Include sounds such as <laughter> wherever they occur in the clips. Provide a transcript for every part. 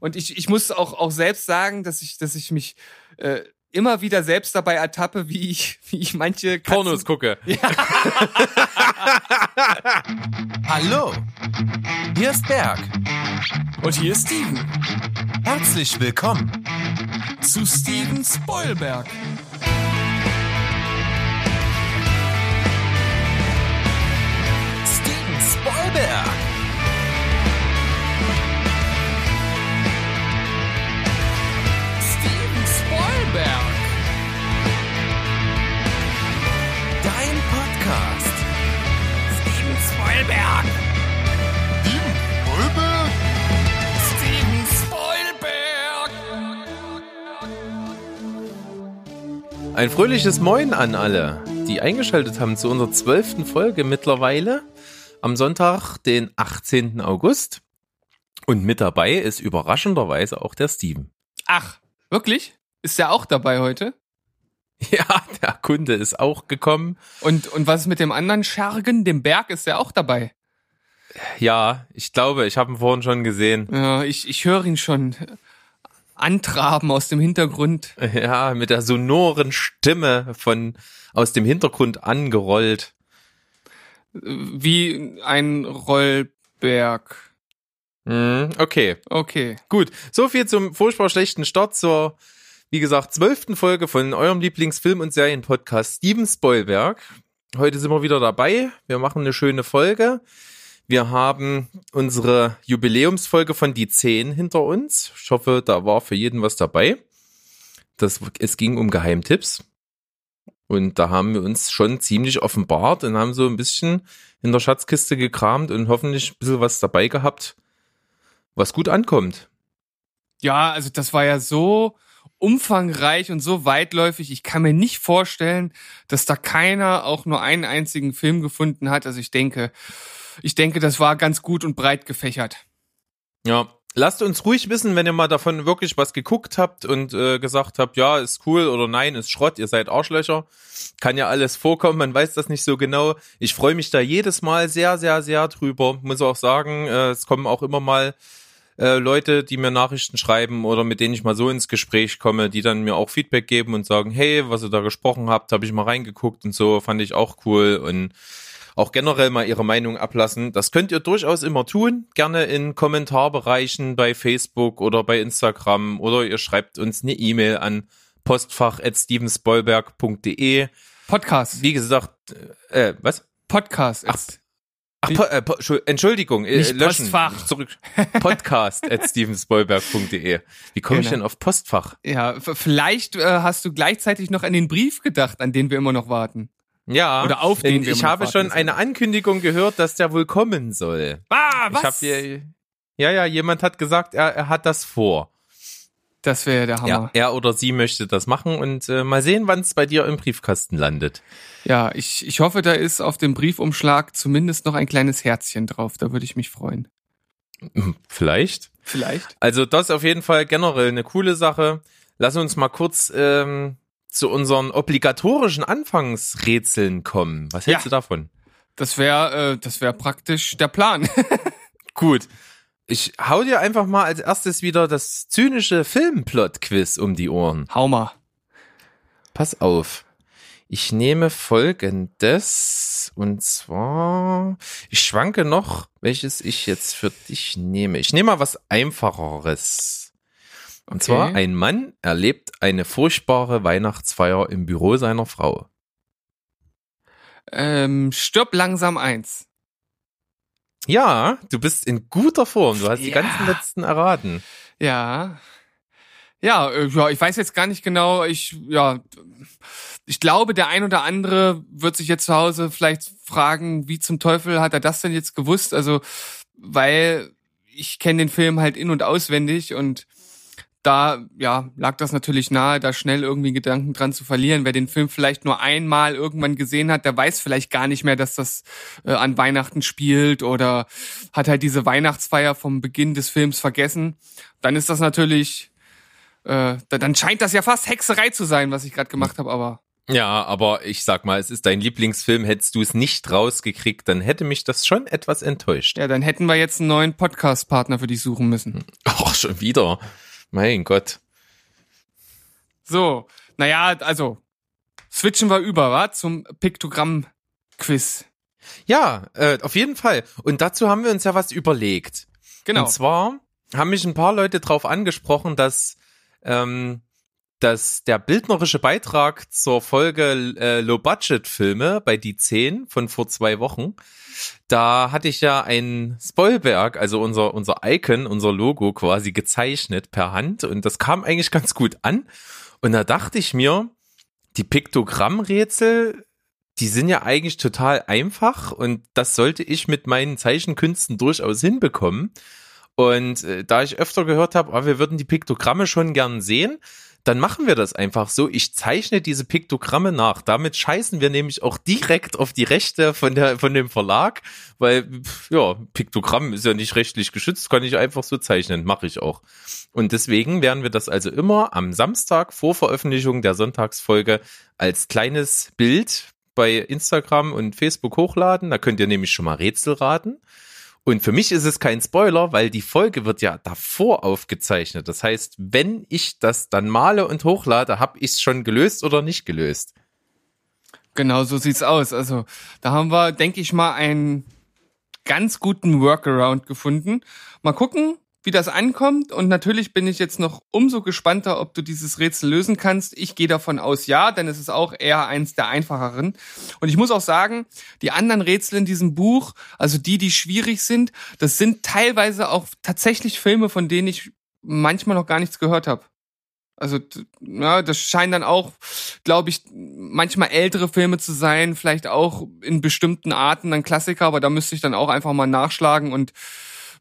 Und ich, ich muss auch, auch selbst sagen, dass ich, dass ich mich äh, immer wieder selbst dabei ertappe, wie ich, <laughs> wie ich manche Katzen Pornos gucke. <laughs> Ja. Hallo, hier ist Berg. Und hier ist Steven. Herzlich willkommen. Zu Steven Spoilberg. Steven Spoilberg. Spoilberg. Dein Podcast. Steven Spoilberg. Steven Spoilberg. Ein fröhliches Moin an alle, die eingeschaltet haben zu unserer zwölften Folge mittlerweile am Sonntag, den 18. August. Und mit dabei ist überraschenderweise auch der Steven. Ach, wirklich? Ist der auch dabei heute? <laughs> Ja, der Kunde ist auch gekommen. Und, und was ist mit dem anderen Schergen? Dem Berg ist der auch dabei. Ja, ich glaube, ich habe ihn vorhin schon gesehen. Ja, ich, ich höre ihn schon antraben aus dem Hintergrund. <laughs> Ja, mit der sonoren Stimme von aus dem Hintergrund angerollt. Wie ein Rollberg. Hm, okay, Okay. gut. So viel zum furchtbar schlechten Start zur, wie gesagt, zwölften Folge von eurem Lieblingsfilm- und Serienpodcast Steven Spoilberg. Heute sind wir wieder dabei. Wir machen eine schöne Folge. Wir haben unsere Jubiläumsfolge von die 10 hinter uns. Ich hoffe, da war für jeden was dabei. Das, es ging um Geheimtipps. Und da haben wir uns schon ziemlich offenbart und haben so ein bisschen in der Schatzkiste gekramt und hoffentlich ein bisschen was dabei gehabt, was gut ankommt. Ja, also das war ja so umfangreich und so weitläufig. Ich kann mir nicht vorstellen, dass da keiner auch nur einen einzigen Film gefunden hat. Also ich denke, ich denke, das war ganz gut und breit gefächert. Ja. Lasst uns ruhig wissen, wenn ihr mal davon wirklich was geguckt habt und äh, gesagt habt, ja, ist cool oder nein, ist Schrott, ihr seid Arschlöcher. Kann ja alles vorkommen, man weiß das nicht so genau. Ich freue mich da jedes Mal sehr, sehr, sehr drüber. Muss auch sagen, äh, es kommen auch immer mal äh, Leute, die mir Nachrichten schreiben oder mit denen ich mal so ins Gespräch komme, die dann mir auch Feedback geben und sagen, hey, was ihr da gesprochen habt, habe ich mal reingeguckt und so, fand ich auch cool und auch generell mal ihre Meinung ablassen. Das könnt ihr durchaus immer tun, gerne in Kommentarbereichen bei Facebook oder bei Instagram oder ihr schreibt uns eine E-Mail an postfach@stevensbollberg.de. Podcast. Wie gesagt, äh, was? Podcast. Ach, Ach, äh, Entschuldigung, äh, Nicht löschen. Postfach. Zurück. <laughs> Podcast at stevensbollberg.de. Wie komme ich Genau. denn auf Postfach? ja, vielleicht äh, hast du gleichzeitig noch an den Brief gedacht, an den wir immer noch warten. Ja, Oder auf den wir ich immer noch habe warten schon eine Ankündigung gehört, dass der wohl kommen soll. Ah, Ich habe hier, ja, ja, jemand hat gesagt, er, er hat das vor. Das wäre der Ja, Hammer. er oder sie möchte das machen und äh, mal sehen, wann es bei dir im Briefkasten landet. Ja, ich, ich hoffe, da ist auf dem Briefumschlag zumindest noch ein kleines Herzchen drauf. Da würde ich mich freuen. Hm, Vielleicht. Vielleicht. Also das ist auf jeden Fall generell eine coole Sache. Lass uns mal kurz ähm, zu unseren obligatorischen Anfangsrätseln kommen. Was hältst Ja. du davon? Das wäre äh, das wäre praktisch der Plan. <laughs> Gut. Ich hau dir einfach mal als erstes wieder das zynische Filmplot-Quiz um die Ohren. Hau mal. Pass auf. Ich nehme folgendes und zwar, ich schwanke noch, welches ich jetzt für dich nehme. Ich nehme mal was einfacheres. Und Okay. zwar, ein Mann erlebt eine furchtbare Weihnachtsfeier im Büro seiner Frau. Ähm, stirb langsam eins. Ja, du bist in guter Form. Du hast die Ja. ganzen letzten erraten. Ja. Ja, äh, ja, ich weiß jetzt gar nicht genau. Ich, ja, ich glaube, der ein oder andere wird sich jetzt zu Hause vielleicht fragen, wie zum Teufel hat er das denn jetzt gewusst? Also, weil ich kenne den Film halt in- und auswendig und da, ja, lag das natürlich nahe, da schnell irgendwie Gedanken dran zu verlieren. Wer den Film vielleicht nur einmal irgendwann gesehen hat, der weiß vielleicht gar nicht mehr, dass das äh, an Weihnachten spielt oder hat halt diese Weihnachtsfeier vom Beginn des Films vergessen. Dann ist das natürlich, äh, da- dann scheint das ja fast Hexerei zu sein, was ich gerade gemacht habe, aber Ja, aber ich sag mal, es ist dein Lieblingsfilm. Hättest du es nicht rausgekriegt, dann hätte mich das schon etwas enttäuscht. Ja, dann hätten wir jetzt einen neuen Podcast-Partner für dich suchen müssen. <laughs> Ach, schon wieder. Mein Gott. So, naja, also switchen wir über, wa? Zum Piktogramm-Quiz. Ja, äh, auf jeden Fall. Und dazu haben wir uns ja was überlegt. Genau. Und zwar haben mich ein paar Leute darauf angesprochen, dass, ähm, dass der bildnerische Beitrag zur Folge äh, Low-Budget-Filme bei die 10 von vor zwei Wochen, da hatte ich ja ein Spoilberg, also unser, unser Icon, unser Logo quasi gezeichnet per Hand und das kam eigentlich ganz gut an. Und da dachte ich mir, die Piktogrammrätsel, die sind ja eigentlich total einfach und das sollte ich mit meinen Zeichenkünsten durchaus hinbekommen. Und äh, da ich öfter gehört habe, oh, wir würden die Piktogramme schon gern sehen, dann machen wir das einfach so. Ich zeichne diese Piktogramme nach. Damit scheißen wir nämlich auch direkt auf die Rechte von der von dem Verlag, weil ja, Piktogramm ist ja nicht rechtlich geschützt, kann ich einfach so zeichnen, mache ich auch. Und deswegen werden wir das also immer am Samstag vor Veröffentlichung der Sonntagsfolge als kleines Bild bei Instagram und Facebook hochladen. Da könnt ihr nämlich schon mal Rätsel raten. Und für mich ist es kein Spoiler, weil die Folge wird ja davor aufgezeichnet. Das heißt, wenn ich das dann male und hochlade, habe ich es schon gelöst oder nicht gelöst. Genau, so sieht's aus. Also, da haben wir, denke ich mal, einen ganz guten Workaround gefunden. Mal gucken, wie das ankommt. Und natürlich bin ich jetzt noch umso gespannter, ob du dieses Rätsel lösen kannst. Ich gehe davon aus, ja, denn es ist auch eher eins der einfacheren. Und ich muss auch sagen, die anderen Rätsel in diesem Buch, also die, die schwierig sind, das sind teilweise auch tatsächlich Filme, von denen ich manchmal noch gar nichts gehört habe. Also, ja, das scheinen dann auch, glaube ich, manchmal ältere Filme zu sein, vielleicht auch in bestimmten Arten dann Klassiker, aber da müsste ich dann auch einfach mal nachschlagen und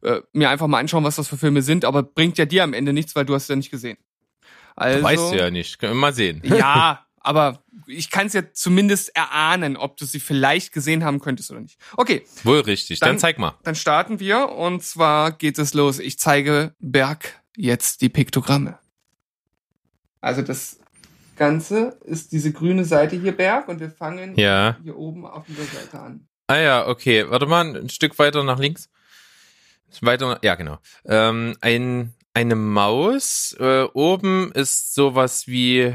äh, mir einfach mal anschauen, was das für Filme sind, aber bringt ja dir am Ende nichts, weil du hast es ja nicht gesehen. Also, Weißt du ja nicht. Können wir mal sehen. ja, <laughs> aber ich kann es ja zumindest erahnen, ob du sie vielleicht gesehen haben könntest oder nicht. Okay, Wohl richtig. Dann, Dann- zeig mal. dann starten wir und zwar geht es los. Ich zeige Berg jetzt die Piktogramme. Also das Ganze ist diese grüne Seite hier Berg und wir fangen Ja. hier oben auf dieser Seite an. Ah ja, okay. Warte mal, ein Stück weiter nach links. Weiter, ja genau. Ähm, ein, eine Maus. Äh, oben ist sowas wie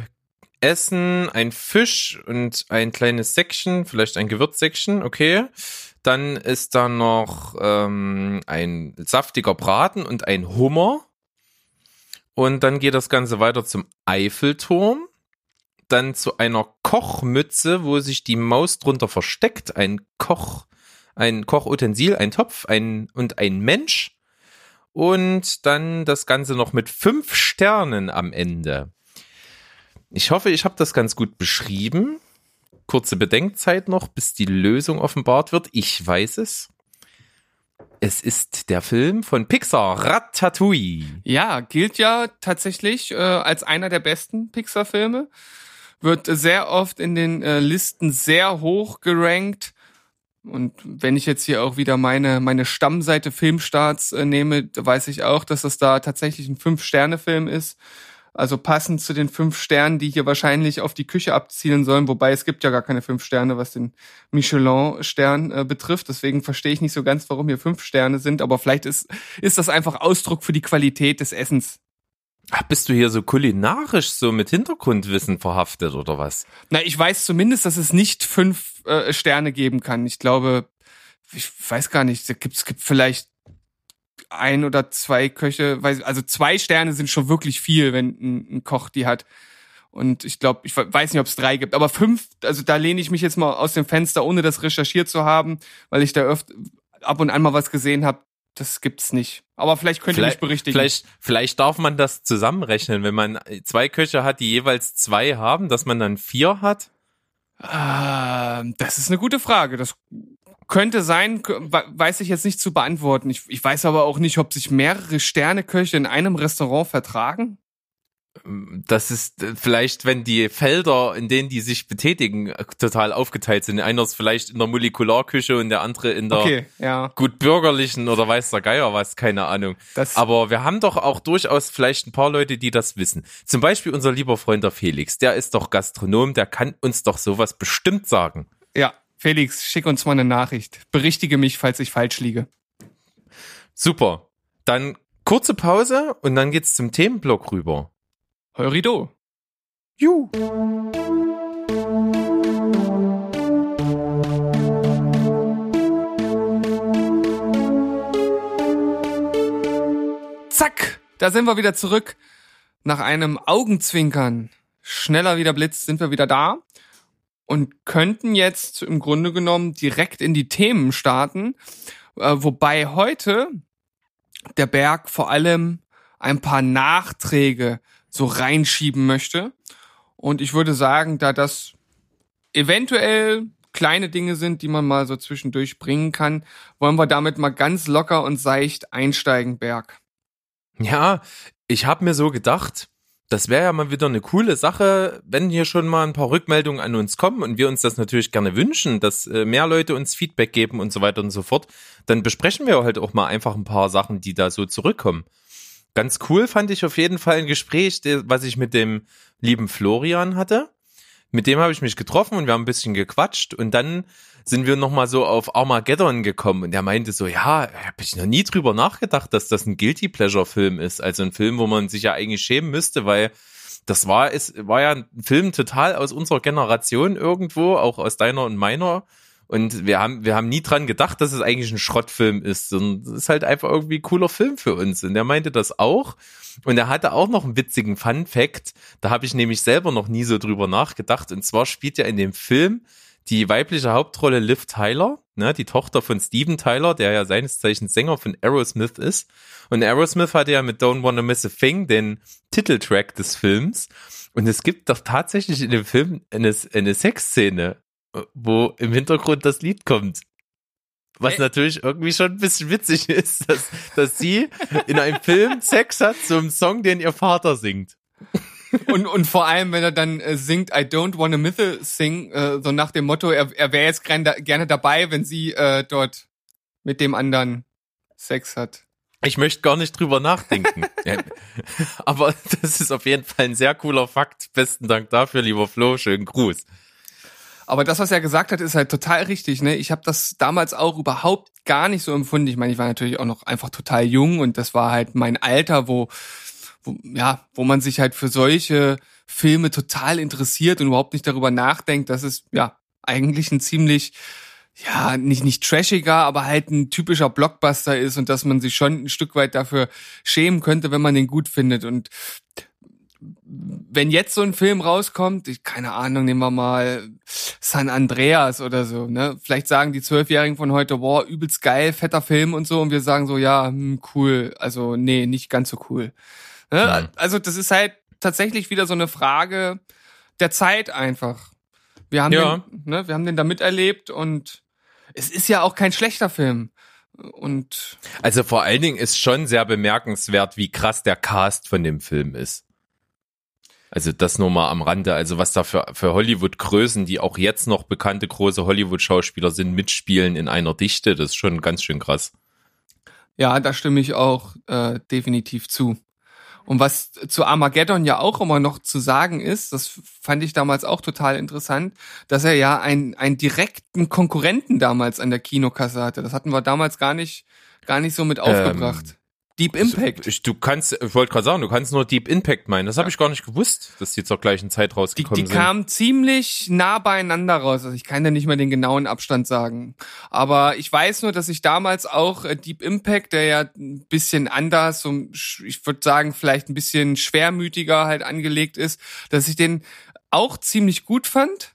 Essen, ein Fisch und ein kleines Säckchen, vielleicht ein Gewürzsäckchen, okay. Dann ist da noch ähm, ein saftiger Braten und ein Hummer. Und dann geht das Ganze weiter zum Eiffelturm. Dann zu einer Kochmütze, wo sich die Maus drunter versteckt. Ein Koch, ein Kochutensil, ein Topf, ein und ein Mensch. Und dann das Ganze noch mit fünf Sternen am Ende. Ich hoffe, ich habe das ganz gut beschrieben. Kurze Bedenkzeit noch, bis die Lösung offenbart wird. Ich weiß es. Es ist der Film von Pixar, Ratatouille. Ja, gilt ja tatsächlich äh, als einer der besten Pixar-Filme. Wird sehr oft in den äh, Listen sehr hoch gerankt. Und wenn ich jetzt hier auch wieder meine, meine Stammseite Filmstarts äh, nehme, weiß ich auch, dass das da tatsächlich ein Fünf-Sterne-Film ist. Also passend zu den fünf Sternen, die hier wahrscheinlich auf die Küche abzielen sollen, wobei es gibt ja gar keine fünf Sterne, was den Michelin-Stern äh, betrifft. Deswegen verstehe ich nicht so ganz, warum hier fünf Sterne sind, aber vielleicht ist, ist das einfach Ausdruck für die Qualität des Essens. Ach, bist du hier so kulinarisch so mit Hintergrundwissen verhaftet oder was? Na, ich weiß zumindest, dass es nicht fünf äh, Sterne geben kann. Ich glaube, ich weiß gar nicht, es gibt, gibt vielleicht ein oder zwei Köche, also zwei Sterne sind schon wirklich viel, wenn ein, ein Koch die hat. Und ich glaube, ich weiß nicht, ob es drei gibt, aber fünf, also da lehne ich mich jetzt mal aus dem Fenster, ohne das recherchiert zu haben, weil ich da öfter ab und an mal was gesehen habe. Das gibt's nicht. Aber vielleicht könnt ihr mich berichtigen. Vielleicht, vielleicht darf man das zusammenrechnen, wenn man zwei Köche hat, die jeweils zwei haben, dass man dann vier hat. Ähm, das ist eine gute Frage. Das könnte sein, weiß ich jetzt nicht zu beantworten. Ich, ich weiß aber auch nicht, ob sich mehrere Sterneköche in einem Restaurant vertragen. Das ist äh, vielleicht, wenn die Felder, in denen die sich betätigen, äh, total aufgeteilt sind. Einer ist vielleicht in der Molekularküche und der andere in der Okay, ja. gut bürgerlichen oder weiß der Geier was, keine Ahnung. Das, Aber wir haben doch auch durchaus vielleicht ein paar Leute, die das wissen. Zum Beispiel unser lieber Freund der Felix, der ist doch Gastronom, der kann uns doch sowas bestimmt sagen. ja, Felix, schick uns mal eine Nachricht. Berichtige mich, falls ich falsch liege. Super. Dann kurze Pause und dann geht's zum Themenblock rüber. Heurido. Juhu. Zack, da sind wir wieder zurück. Nach einem Augenzwinkern, schneller wie der Blitz, sind wir wieder da und könnten jetzt im Grunde genommen direkt in die Themen starten. Äh, wobei heute der Berg vor allem ein paar Nachträge so reinschieben möchte. Und ich würde sagen, da das eventuell kleine Dinge sind, die man mal so zwischendurch bringen kann, wollen wir damit mal ganz locker und seicht einsteigen, Berg. Ja, ich habe mir so gedacht, das wäre ja mal wieder eine coole Sache, wenn hier schon mal ein paar Rückmeldungen an uns kommen und wir uns das natürlich gerne wünschen, dass äh, mehr Leute uns Feedback geben und so weiter und so fort, dann besprechen wir halt auch mal einfach ein paar Sachen, die da so zurückkommen. Ganz cool fand ich auf jeden Fall ein Gespräch, was ich mit dem lieben Florian hatte. Mit dem habe ich mich getroffen und wir haben ein bisschen gequatscht und dann sind wir nochmal so auf Armageddon gekommen und er meinte so, ja, habe ich noch nie drüber nachgedacht, dass das ein Guilty Pleasure Film ist, also ein Film, wo man sich ja eigentlich schämen müsste, weil das war, es war ja ein Film total aus unserer Generation irgendwo, auch aus deiner und meiner. Und wir haben, wir haben nie dran gedacht, dass es eigentlich ein Schrottfilm ist. Und es ist halt einfach irgendwie ein cooler Film für uns. Und er meinte das auch. Und er hatte auch noch einen witzigen Fun Fact. Da habe ich nämlich selber noch nie so drüber nachgedacht. Und zwar spielt ja in dem Film die weibliche Hauptrolle Liv Tyler, ne, die Tochter von Steven Tyler, der ja seines Zeichens Sänger von Aerosmith ist. Und Aerosmith hatte ja mit Don't Wanna Miss a Thing den Titeltrack des Films. Und es gibt doch tatsächlich in dem Film eine, eine Sexszene, wo im Hintergrund das Lied kommt. Was Äh. natürlich irgendwie schon ein bisschen witzig <laughs> ist, dass, dass sie in einem Film Sex hat zum Song, den ihr Vater singt. Und, und vor allem, wenn er dann äh, singt, I don't wanna miss a thing, äh, so nach dem Motto, er, er wäre jetzt gerne dabei, wenn sie äh, dort mit dem anderen Sex hat. Ich möchte gar nicht drüber nachdenken. <laughs> Aber das ist auf jeden Fall ein sehr cooler Fakt. Besten Dank dafür, lieber Flo. Schönen Gruß. Aber das, was er gesagt hat, ist halt total richtig. Ne? Ich habe das damals auch überhaupt gar nicht so empfunden. Ich meine, ich war natürlich auch noch einfach total jung und das war halt mein Alter, wo, wo ja, wo man sich halt für solche Filme total interessiert und überhaupt nicht darüber nachdenkt, dass es ja eigentlich ein ziemlich ja, nicht, nicht trashiger, aber halt ein typischer Blockbuster ist und dass man sich schon ein Stück weit dafür schämen könnte, wenn man den gut findet. Und wenn jetzt so ein Film rauskommt, ich, keine Ahnung, nehmen wir mal San Andreas oder so, ne? Vielleicht sagen die Zwölfjährigen von heute, boah, übelst geil, fetter Film und so, und wir sagen so, ja, hm, cool, also nee, nicht ganz so cool. Ne? Also das ist halt tatsächlich wieder so eine Frage der Zeit einfach. Wir haben, Ja. den, ne, wir haben den da miterlebt und es ist ja auch kein schlechter Film. Und Also vor allen Dingen ist schon sehr bemerkenswert, wie krass der Cast von dem Film ist. Also das nur mal am Rande. Also was da für, für Hollywood-Größen, die auch jetzt noch bekannte große Hollywood-Schauspieler sind, mitspielen in einer Dichte, das ist schon ganz schön krass. Ja, da stimme ich auch äh, definitiv zu. Und was zu Armageddon ja auch immer noch zu sagen ist, das fand ich damals auch total interessant, dass er ja einen, einen direkten Konkurrenten damals an der Kinokasse hatte. Das hatten wir damals gar nicht, gar nicht so mit aufgebracht. Deep Impact. Ich, du kannst, ich wollte gerade sagen, du kannst nur Deep Impact meinen. Das habe ich gar nicht gewusst, dass die zur gleichen Zeit Die, rausgekommen die sind. kamen ziemlich nah beieinander raus. Also ich kann ja nicht mal den genauen Abstand sagen. Aber ich weiß nur, dass ich damals auch äh, Deep Impact, der ja ein bisschen anders, so, ich würde sagen, vielleicht ein bisschen schwermütiger halt angelegt ist, dass ich den auch ziemlich gut fand.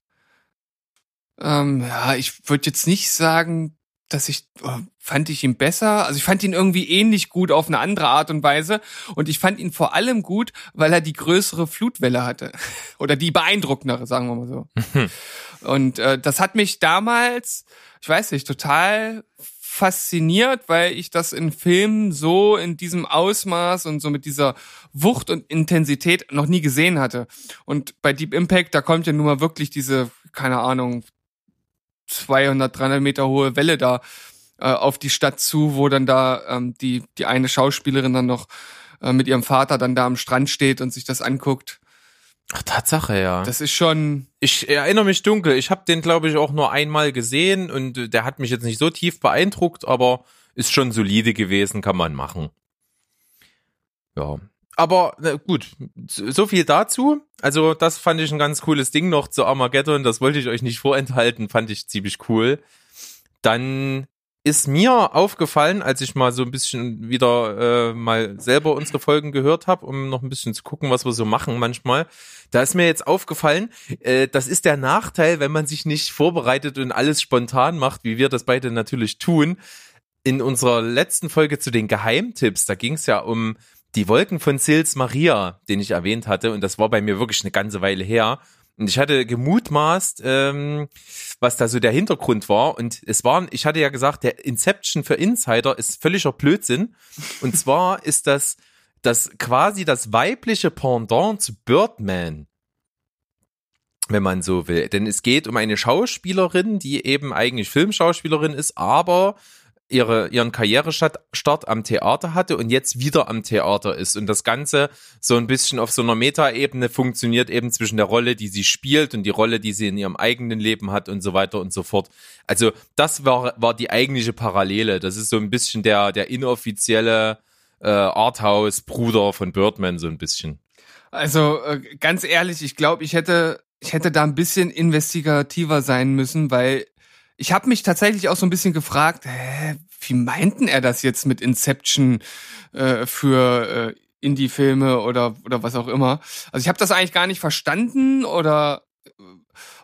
Ähm, ja, ich würde jetzt nicht sagen, dass ich oh, fand ich ihn besser. Also ich fand ihn irgendwie ähnlich gut auf eine andere Art und Weise. Und ich fand ihn vor allem gut, weil er die größere Flutwelle hatte. <laughs> Oder die beeindruckendere, sagen wir mal so. und äh, das hat mich damals, ich weiß nicht, total fasziniert, weil ich das in Filmen so in diesem Ausmaß und so mit dieser Wucht und Intensität noch nie gesehen hatte. Und bei Deep Impact, da kommt ja nun mal wirklich diese, keine Ahnung, 200, 300 Meter hohe Welle da äh, auf die Stadt zu, wo dann da ähm, die, die eine Schauspielerin dann noch äh, mit ihrem Vater dann da am Strand steht und sich das anguckt. Ach, Tatsache, ja. Das ist schon, Ich erinnere mich dunkel. Ich habe den, glaube ich, auch nur einmal gesehen und äh, der hat mich jetzt nicht so tief beeindruckt, aber ist schon solide gewesen, kann man machen. Ja. Aber na gut, so viel dazu. Also das fand ich ein ganz cooles Ding noch zu Armageddon. Das wollte ich euch nicht vorenthalten, fand ich ziemlich cool. Dann ist mir aufgefallen, als ich mal so ein bisschen wieder äh, mal selber unsere Folgen gehört habe, um noch ein bisschen zu gucken, was wir so machen manchmal. Da ist mir jetzt aufgefallen, äh, das ist der Nachteil, wenn man sich nicht vorbereitet und alles spontan macht, wie wir das beide natürlich tun. In unserer letzten Folge zu den Geheimtipps, da ging es ja um die Wolken von Sils Maria, den ich erwähnt hatte, und das war bei mir wirklich eine ganze Weile her. Und ich hatte gemutmaßt, ähm, was da so der Hintergrund war. Und es waren, ich hatte ja gesagt, der Inception für Insider ist völliger Blödsinn. Und zwar <laughs> ist das, das quasi das weibliche Pendant zu Birdman. Wenn man so will. Denn es geht um eine Schauspielerin, die eben eigentlich Filmschauspielerin ist, aber ihre, ihren Karrierestart am Theater hatte und jetzt wieder am Theater ist. Und das Ganze so ein bisschen auf so einer Metaebene funktioniert eben zwischen der Rolle, die sie spielt und die Rolle, die sie in ihrem eigenen Leben hat und so weiter und so fort. Also das war, war die eigentliche Parallele. Das ist so ein bisschen der, der inoffizielle äh, Arthouse-Bruder von Birdman, so ein bisschen. also äh, ganz ehrlich, ich glaube, ich hätte, ich hätte da ein bisschen investigativer sein müssen, weil ich habe mich tatsächlich auch so ein bisschen gefragt, hä, wie meinten er das jetzt mit Inception äh, für äh, Indie-Filme oder oder was auch immer? Also ich habe das eigentlich gar nicht verstanden oder äh,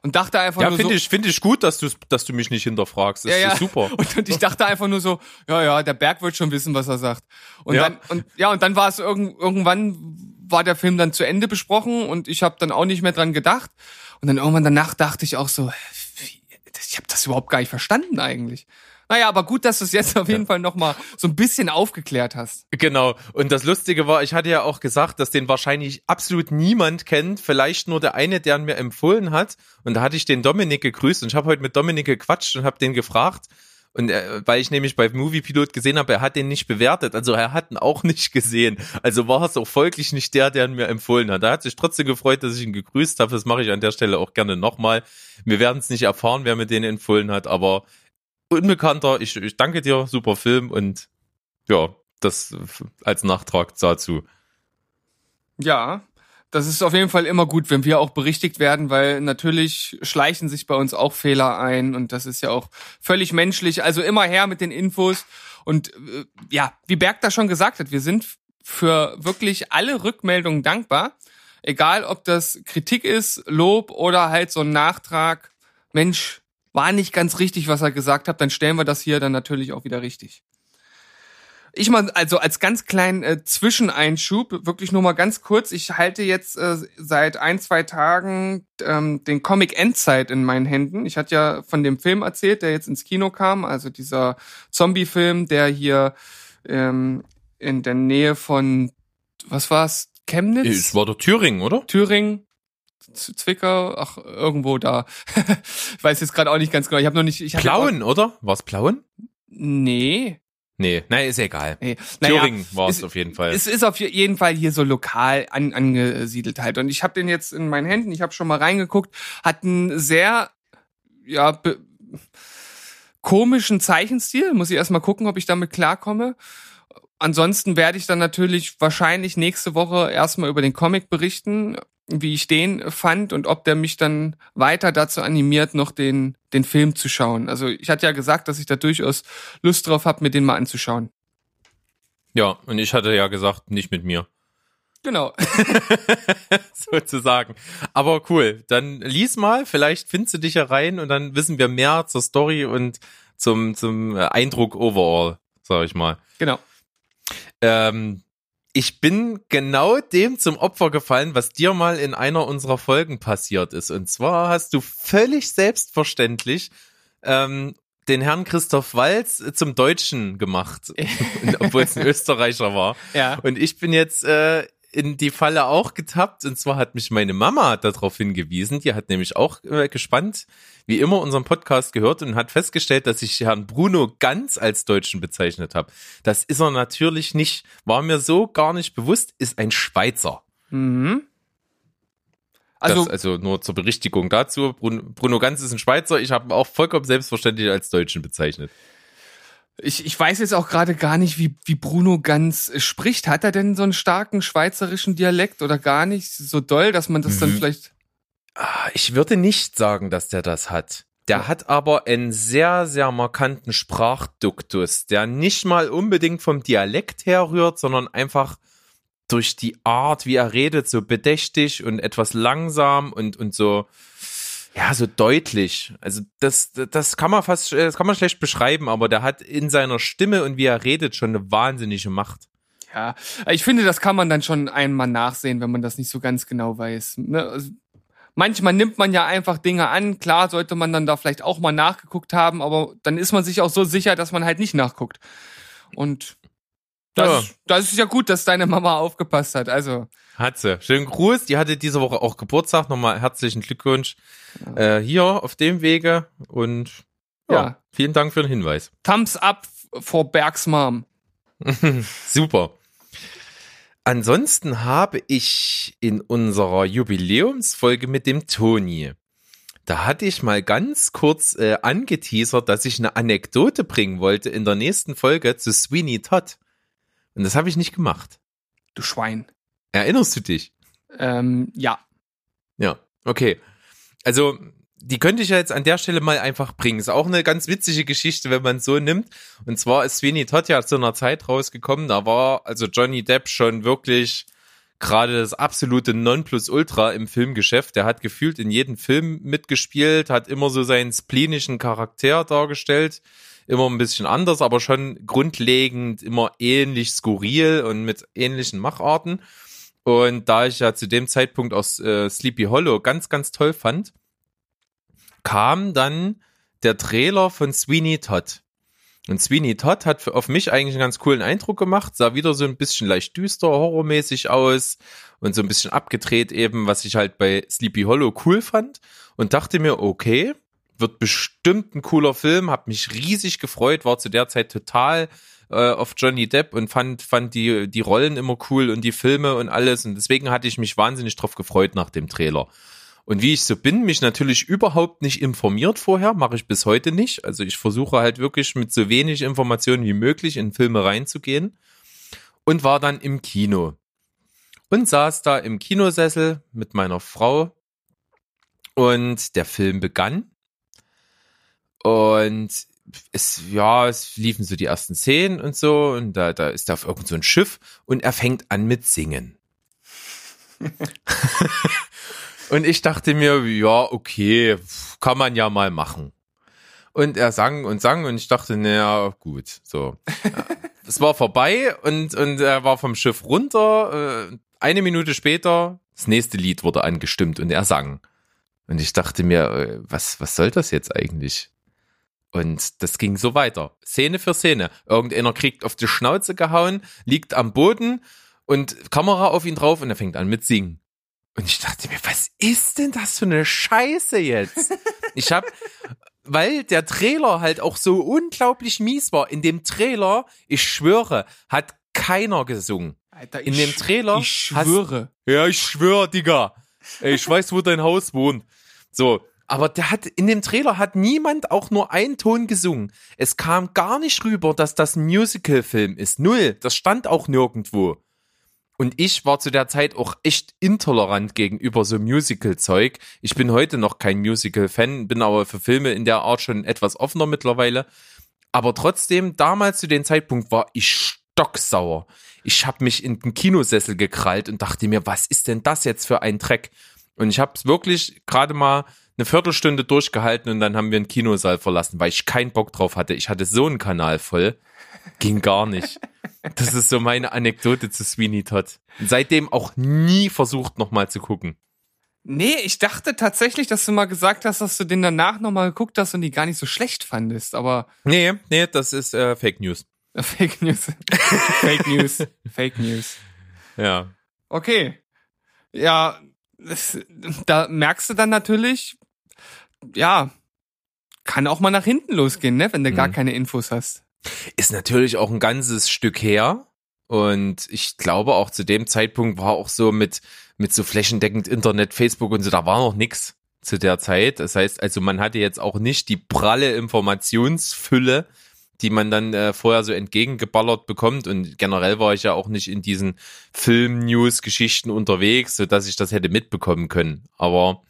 und dachte einfach Ja, nur finde so, ich, finde ich gut, dass du, dass du mich nicht hinterfragst. Das Ja, ja. ist super. <laughs> Und, und ich dachte einfach nur so, ja, ja, der Berg wird schon wissen, was er sagt. Und Ja. dann, und ja, und dann war es irgend, irgendwann war der Film dann zu Ende besprochen und ich habe dann auch nicht mehr dran gedacht. Und dann irgendwann danach dachte ich auch so, wie, ich habe das überhaupt gar nicht verstanden eigentlich. Naja, aber gut, dass du es jetzt auf jeden Fall nochmal so ein bisschen aufgeklärt hast. Genau. Und das Lustige war, ich hatte ja auch gesagt, dass den wahrscheinlich absolut niemand kennt, vielleicht nur der eine, der ihn mir empfohlen hat. Und da hatte ich den Dominik gegrüßt und ich habe heute mit Dominik gequatscht und habe den gefragt. Und äh, weil ich nämlich bei Movie Pilot gesehen habe, er hat den nicht bewertet, also er hat ihn auch <laughs> nicht gesehen. Also war es auch folglich nicht der, der ihn mir empfohlen hat. Er hat sich trotzdem gefreut, dass ich ihn gegrüßt habe. Das mache ich an der Stelle auch gerne nochmal. Wir werden es nicht erfahren, wer mir den empfohlen hat, aber unbekannter, ich, ich danke dir, super Film und ja, das als Nachtrag dazu. Ja, das ist auf jeden Fall immer gut, wenn wir auch berichtigt werden, weil natürlich schleichen sich bei uns auch Fehler ein und das ist ja auch völlig menschlich. Also immer her mit den Infos und äh, ja, wie Berg da schon gesagt hat, wir sind für wirklich alle Rückmeldungen dankbar, egal ob das Kritik ist, Lob oder halt so ein Nachtrag. Mensch, war nicht ganz richtig, was er gesagt hat, dann stellen wir das hier dann natürlich auch wieder richtig. Ich mal, also als ganz kleinen äh, Zwischeneinschub, wirklich nur mal ganz kurz. Ich halte jetzt äh, seit ein, zwei Tagen ähm, den Comic Endzeit in meinen Händen. Ich hatte ja von dem Film erzählt, der jetzt ins Kino kam, also dieser Zombie-Film, der hier ähm, in der Nähe von, was war's, Chemnitz? Es war der Thüringen, oder? Thüringen, Zwickau, ach, irgendwo da. <laughs> ich weiß jetzt gerade auch nicht ganz genau. Ich habe noch nicht. Ich Plauen, oder? War es Plauen? Nee. Nee, nein, ist egal. nee. Naja, Thüringen war es es- auf jeden Fall. Es ist auf jeden Fall hier so lokal an, angesiedelt halt. Und ich habe den jetzt in meinen Händen, ich habe schon mal reingeguckt, hat einen sehr, ja, be komischen Zeichenstil. Muss ich erstmal gucken, ob ich damit klarkomme. Ansonsten werde ich dann natürlich wahrscheinlich nächste Woche erstmal über den Comic berichten, wie ich den fand und ob der mich dann weiter dazu animiert, noch den, den Film zu schauen. Also ich hatte ja gesagt, dass ich da durchaus Lust drauf habe, mir den mal anzuschauen. ja, und ich hatte ja gesagt, nicht mit mir. <laughs> Genau. <laughs> sozusagen. Aber cool, dann lies mal, vielleicht findest du dich ja rein und dann wissen wir mehr zur Story und zum, zum Eindruck overall, sag ich mal. Genau. Ähm, ich bin genau dem zum Opfer gefallen, was dir mal in einer unserer Folgen passiert ist. Und zwar hast du völlig selbstverständlich ähm, den Herrn Christoph Walz zum Deutschen gemacht, <laughs> obwohl es ein Österreicher war. Ja. Und ich bin jetzt äh, in die Falle auch getappt. Und zwar hat mich meine Mama darauf hingewiesen. Die hat nämlich auch äh, gespannt, wie immer, unseren Podcast gehört und hat festgestellt, dass ich Herrn Bruno ganz als Deutschen bezeichnet habe. Das ist er natürlich nicht. War mir so gar nicht bewusst, ist ein Schweizer. Mhm. Also, das, also nur zur Berichtigung dazu. Bruno, Bruno Ganz ist ein Schweizer. Ich habe ihn auch vollkommen selbstverständlich als Deutschen bezeichnet. Ich, ich weiß jetzt auch gerade gar nicht, wie, wie Bruno ganz äh, spricht. Hat er denn so einen starken schweizerischen Dialekt oder gar nicht so doll, dass man das dann Mhm. vielleicht. Ah, Ich würde nicht sagen, dass der das hat. Der hat aber einen sehr, sehr markanten Sprachduktus, der nicht mal unbedingt vom Dialekt herrührt, sondern einfach durch die Art, wie er redet, so bedächtig und etwas langsam und, und so, ja, so deutlich. Also das, das kann man fast, das kann man schlecht beschreiben, aber der hat in seiner Stimme und wie er redet schon eine wahnsinnige Macht. Ja, ich finde, das kann man dann schon einmal nachsehen, wenn man das nicht so ganz genau weiß. Ne? Also, manchmal nimmt man ja einfach Dinge an. Klar sollte man dann da vielleicht auch mal nachgeguckt haben, aber dann ist man sich auch so sicher, dass man halt nicht nachguckt. Und das, Ja. das ist ja gut, dass deine Mama aufgepasst hat. Also, Hat sie. Schönen Gruß. Die hatte diese Woche auch Geburtstag. Nochmal herzlichen Glückwunsch äh, hier auf dem Wege. Und ja, Ja. vielen Dank für den Hinweis. Thumbs up for Bergs Mom. <laughs> Super. Ansonsten habe ich in unserer Jubiläumsfolge mit dem Toni, da hatte ich mal ganz kurz äh, angeteasert, dass ich eine Anekdote bringen wollte in der nächsten Folge zu Sweeney Todd. Und das habe ich nicht gemacht. Du Schwein. Erinnerst du dich? Ähm, ja. Ja, okay. Also, die könnte ich ja jetzt an der Stelle mal einfach bringen. Ist auch eine ganz witzige Geschichte, wenn man es so nimmt. Und zwar ist Sweeney Todd ja zu einer Zeit rausgekommen, da war also Johnny Depp schon wirklich gerade das absolute Nonplusultra im Filmgeschäft. Der hat gefühlt in jedem Film mitgespielt, hat immer so seinen splenischen Charakter dargestellt. Immer ein bisschen anders, aber schon grundlegend immer ähnlich skurril und mit ähnlichen Macharten. Und da ich ja zu dem Zeitpunkt aus äh, Sleepy Hollow ganz, ganz toll fand, kam dann der Trailer von Sweeney Todd. Und Sweeney Todd hat auf mich eigentlich einen ganz coolen Eindruck gemacht, sah wieder so ein bisschen leicht düster, horrormäßig aus und so ein bisschen abgedreht eben, was ich halt bei Sleepy Hollow cool fand und dachte mir, okay, wird bestimmt ein cooler Film, hab mich riesig gefreut, war zu der Zeit total äh, auf Johnny Depp und fand, fand die, die Rollen immer cool und die Filme und alles. Und deswegen hatte ich mich wahnsinnig drauf gefreut nach dem Trailer. Und wie ich so bin, mich natürlich überhaupt nicht informiert vorher, mache ich bis heute nicht. Also ich versuche halt wirklich mit so wenig Informationen wie möglich in Filme reinzugehen. Und war dann im Kino. Und saß da im Kinosessel mit meiner Frau. Und der Film begann. Und es, ja, es liefen so die ersten Szenen und so und da, da ist er auf irgend so ein Schiff und er fängt an mit Singen. <laughs> Und ich dachte mir, ja, okay, kann man ja mal machen. Und er sang und sang und ich dachte, naja, gut, so. <laughs> Es war vorbei und, und er war vom Schiff runter. Äh, Eine Minute später, das nächste Lied wurde angestimmt und er sang. Und ich dachte mir, äh, was, was soll das jetzt eigentlich? Und das ging so weiter. Szene für Szene. Irgendeiner kriegt auf die Schnauze gehauen, liegt am Boden und Kamera auf ihn drauf und er fängt an mit Singen. Und ich dachte mir, was ist denn das für eine Scheiße jetzt? <laughs> Ich hab, weil der Trailer halt auch so unglaublich mies war. In dem Trailer, ich schwöre, hat keiner gesungen. Alter, In dem Trailer Ich hast- schwöre. Ja, ich schwöre, Digga. Ey, ich weiß, wo dein Haus wohnt. So. Aber der hat, in dem Trailer hat niemand auch nur einen Ton gesungen. Es kam gar nicht rüber, dass das ein Musical-Film ist. Null. Das stand auch nirgendwo. Und ich war zu der Zeit auch echt intolerant gegenüber so Musical-Zeug. Ich bin heute noch kein Musical-Fan, bin aber für Filme in der Art schon etwas offener mittlerweile. Aber trotzdem, damals zu dem Zeitpunkt war ich stocksauer. Ich habe mich in den Kinosessel gekrallt und dachte mir, was ist denn das jetzt für ein Dreck? Und ich habe es wirklich gerade mal eine Viertelstunde durchgehalten und dann haben wir den Kinosaal verlassen, weil ich keinen Bock drauf hatte. Ich hatte so einen Kanal voll. Ging gar nicht. Das ist so meine Anekdote zu Sweeney Todd. Und seitdem auch nie versucht, nochmal zu gucken. Nee, ich dachte tatsächlich, dass du mal gesagt hast, dass du den danach nochmal geguckt hast und die gar nicht so schlecht fandest, aber Nee, nee, das ist äh, Fake News. <laughs> Fake News. <laughs> Fake News. Fake News. Ja. Okay. Ja, das, da merkst du dann natürlich, ja, kann auch mal nach hinten losgehen, ne, wenn du gar Mhm. keine Infos hast. Ist natürlich auch ein ganzes Stück her. Und ich glaube auch zu dem Zeitpunkt war auch so mit, mit so flächendeckend Internet, Facebook und so, da war noch nix zu der Zeit. Das heißt, also man hatte jetzt auch nicht die pralle Informationsfülle, die man dann äh, vorher so entgegengeballert bekommt. Und generell war ich ja auch nicht in diesen Film-News-Geschichten unterwegs, so dass ich das hätte mitbekommen können. Aber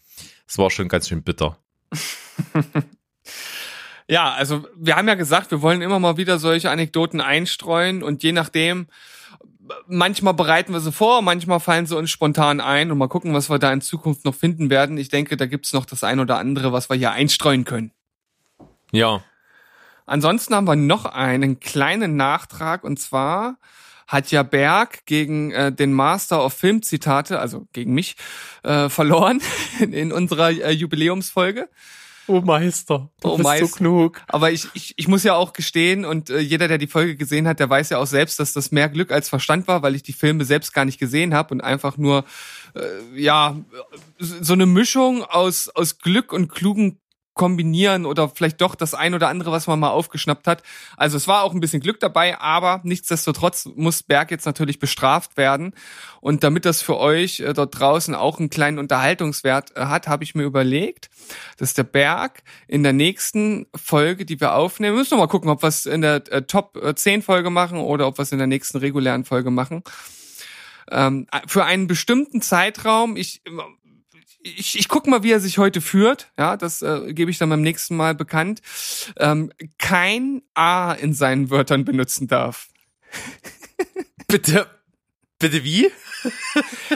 es war schon ganz schön bitter. <laughs> Ja, also wir haben ja gesagt, wir wollen immer mal wieder solche Anekdoten einstreuen und je nachdem, manchmal bereiten wir sie vor, manchmal fallen sie uns spontan ein und mal gucken, was wir da in Zukunft noch finden werden. Ich denke, da gibt's noch das ein oder andere, was wir hier einstreuen können. Ja. Ansonsten haben wir noch einen kleinen Nachtrag und zwar hat ja Berg gegen äh, den Master of Film Zitate, also gegen mich, äh, verloren <laughs> in, in unserer äh, Jubiläumsfolge. Oh Meister, du Oh, bist so Meister. klug. Aber ich, ich, ich muss ja auch gestehen, und äh, jeder, der die Folge gesehen hat, der weiß ja auch selbst, dass das mehr Glück als Verstand war, weil ich die Filme selbst gar nicht gesehen habe und einfach nur äh, ja so eine Mischung aus, aus Glück und klugen kombinieren oder vielleicht doch das ein oder andere, was man mal aufgeschnappt hat. Also es war auch ein bisschen Glück dabei, aber nichtsdestotrotz muss Berg jetzt natürlich bestraft werden. Und damit das für euch äh, dort draußen auch einen kleinen Unterhaltungswert äh, hat, habe ich mir überlegt, dass der Berg in der nächsten Folge, die wir aufnehmen, müssen wir mal gucken, ob wir es in der äh, Top äh, 10 Folge machen oder ob wir es in der nächsten regulären Folge machen. Ähm, für einen bestimmten Zeitraum, ich ich, ich guck mal, wie er sich heute führt. Ja, das äh, gebe ich dann beim nächsten Mal bekannt. Ähm, kein A in seinen Wörtern benutzen darf. <laughs> Bitte, bitte wie? <laughs>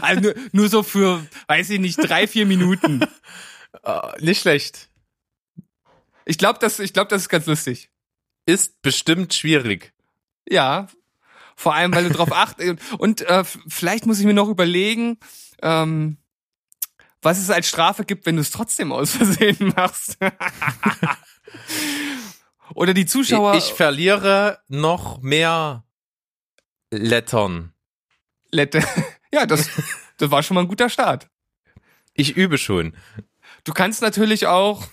Also nur, nur so für, weiß ich nicht, drei, vier Minuten. Äh, <laughs> nicht schlecht. Ich glaube, das, ich glaube, das ist ganz lustig. Ist bestimmt schwierig. Ja, vor allem, weil du drauf achtest. Und äh, vielleicht muss ich mir noch überlegen, ähm, was es als Strafe gibt, wenn du es trotzdem aus Versehen <laughs> machst. Oder die Zuschauer. Ich verliere noch mehr Lettern. Lette. <laughs> Ja, das, das war schon mal ein guter Start. Ich übe schon. Du kannst natürlich auch,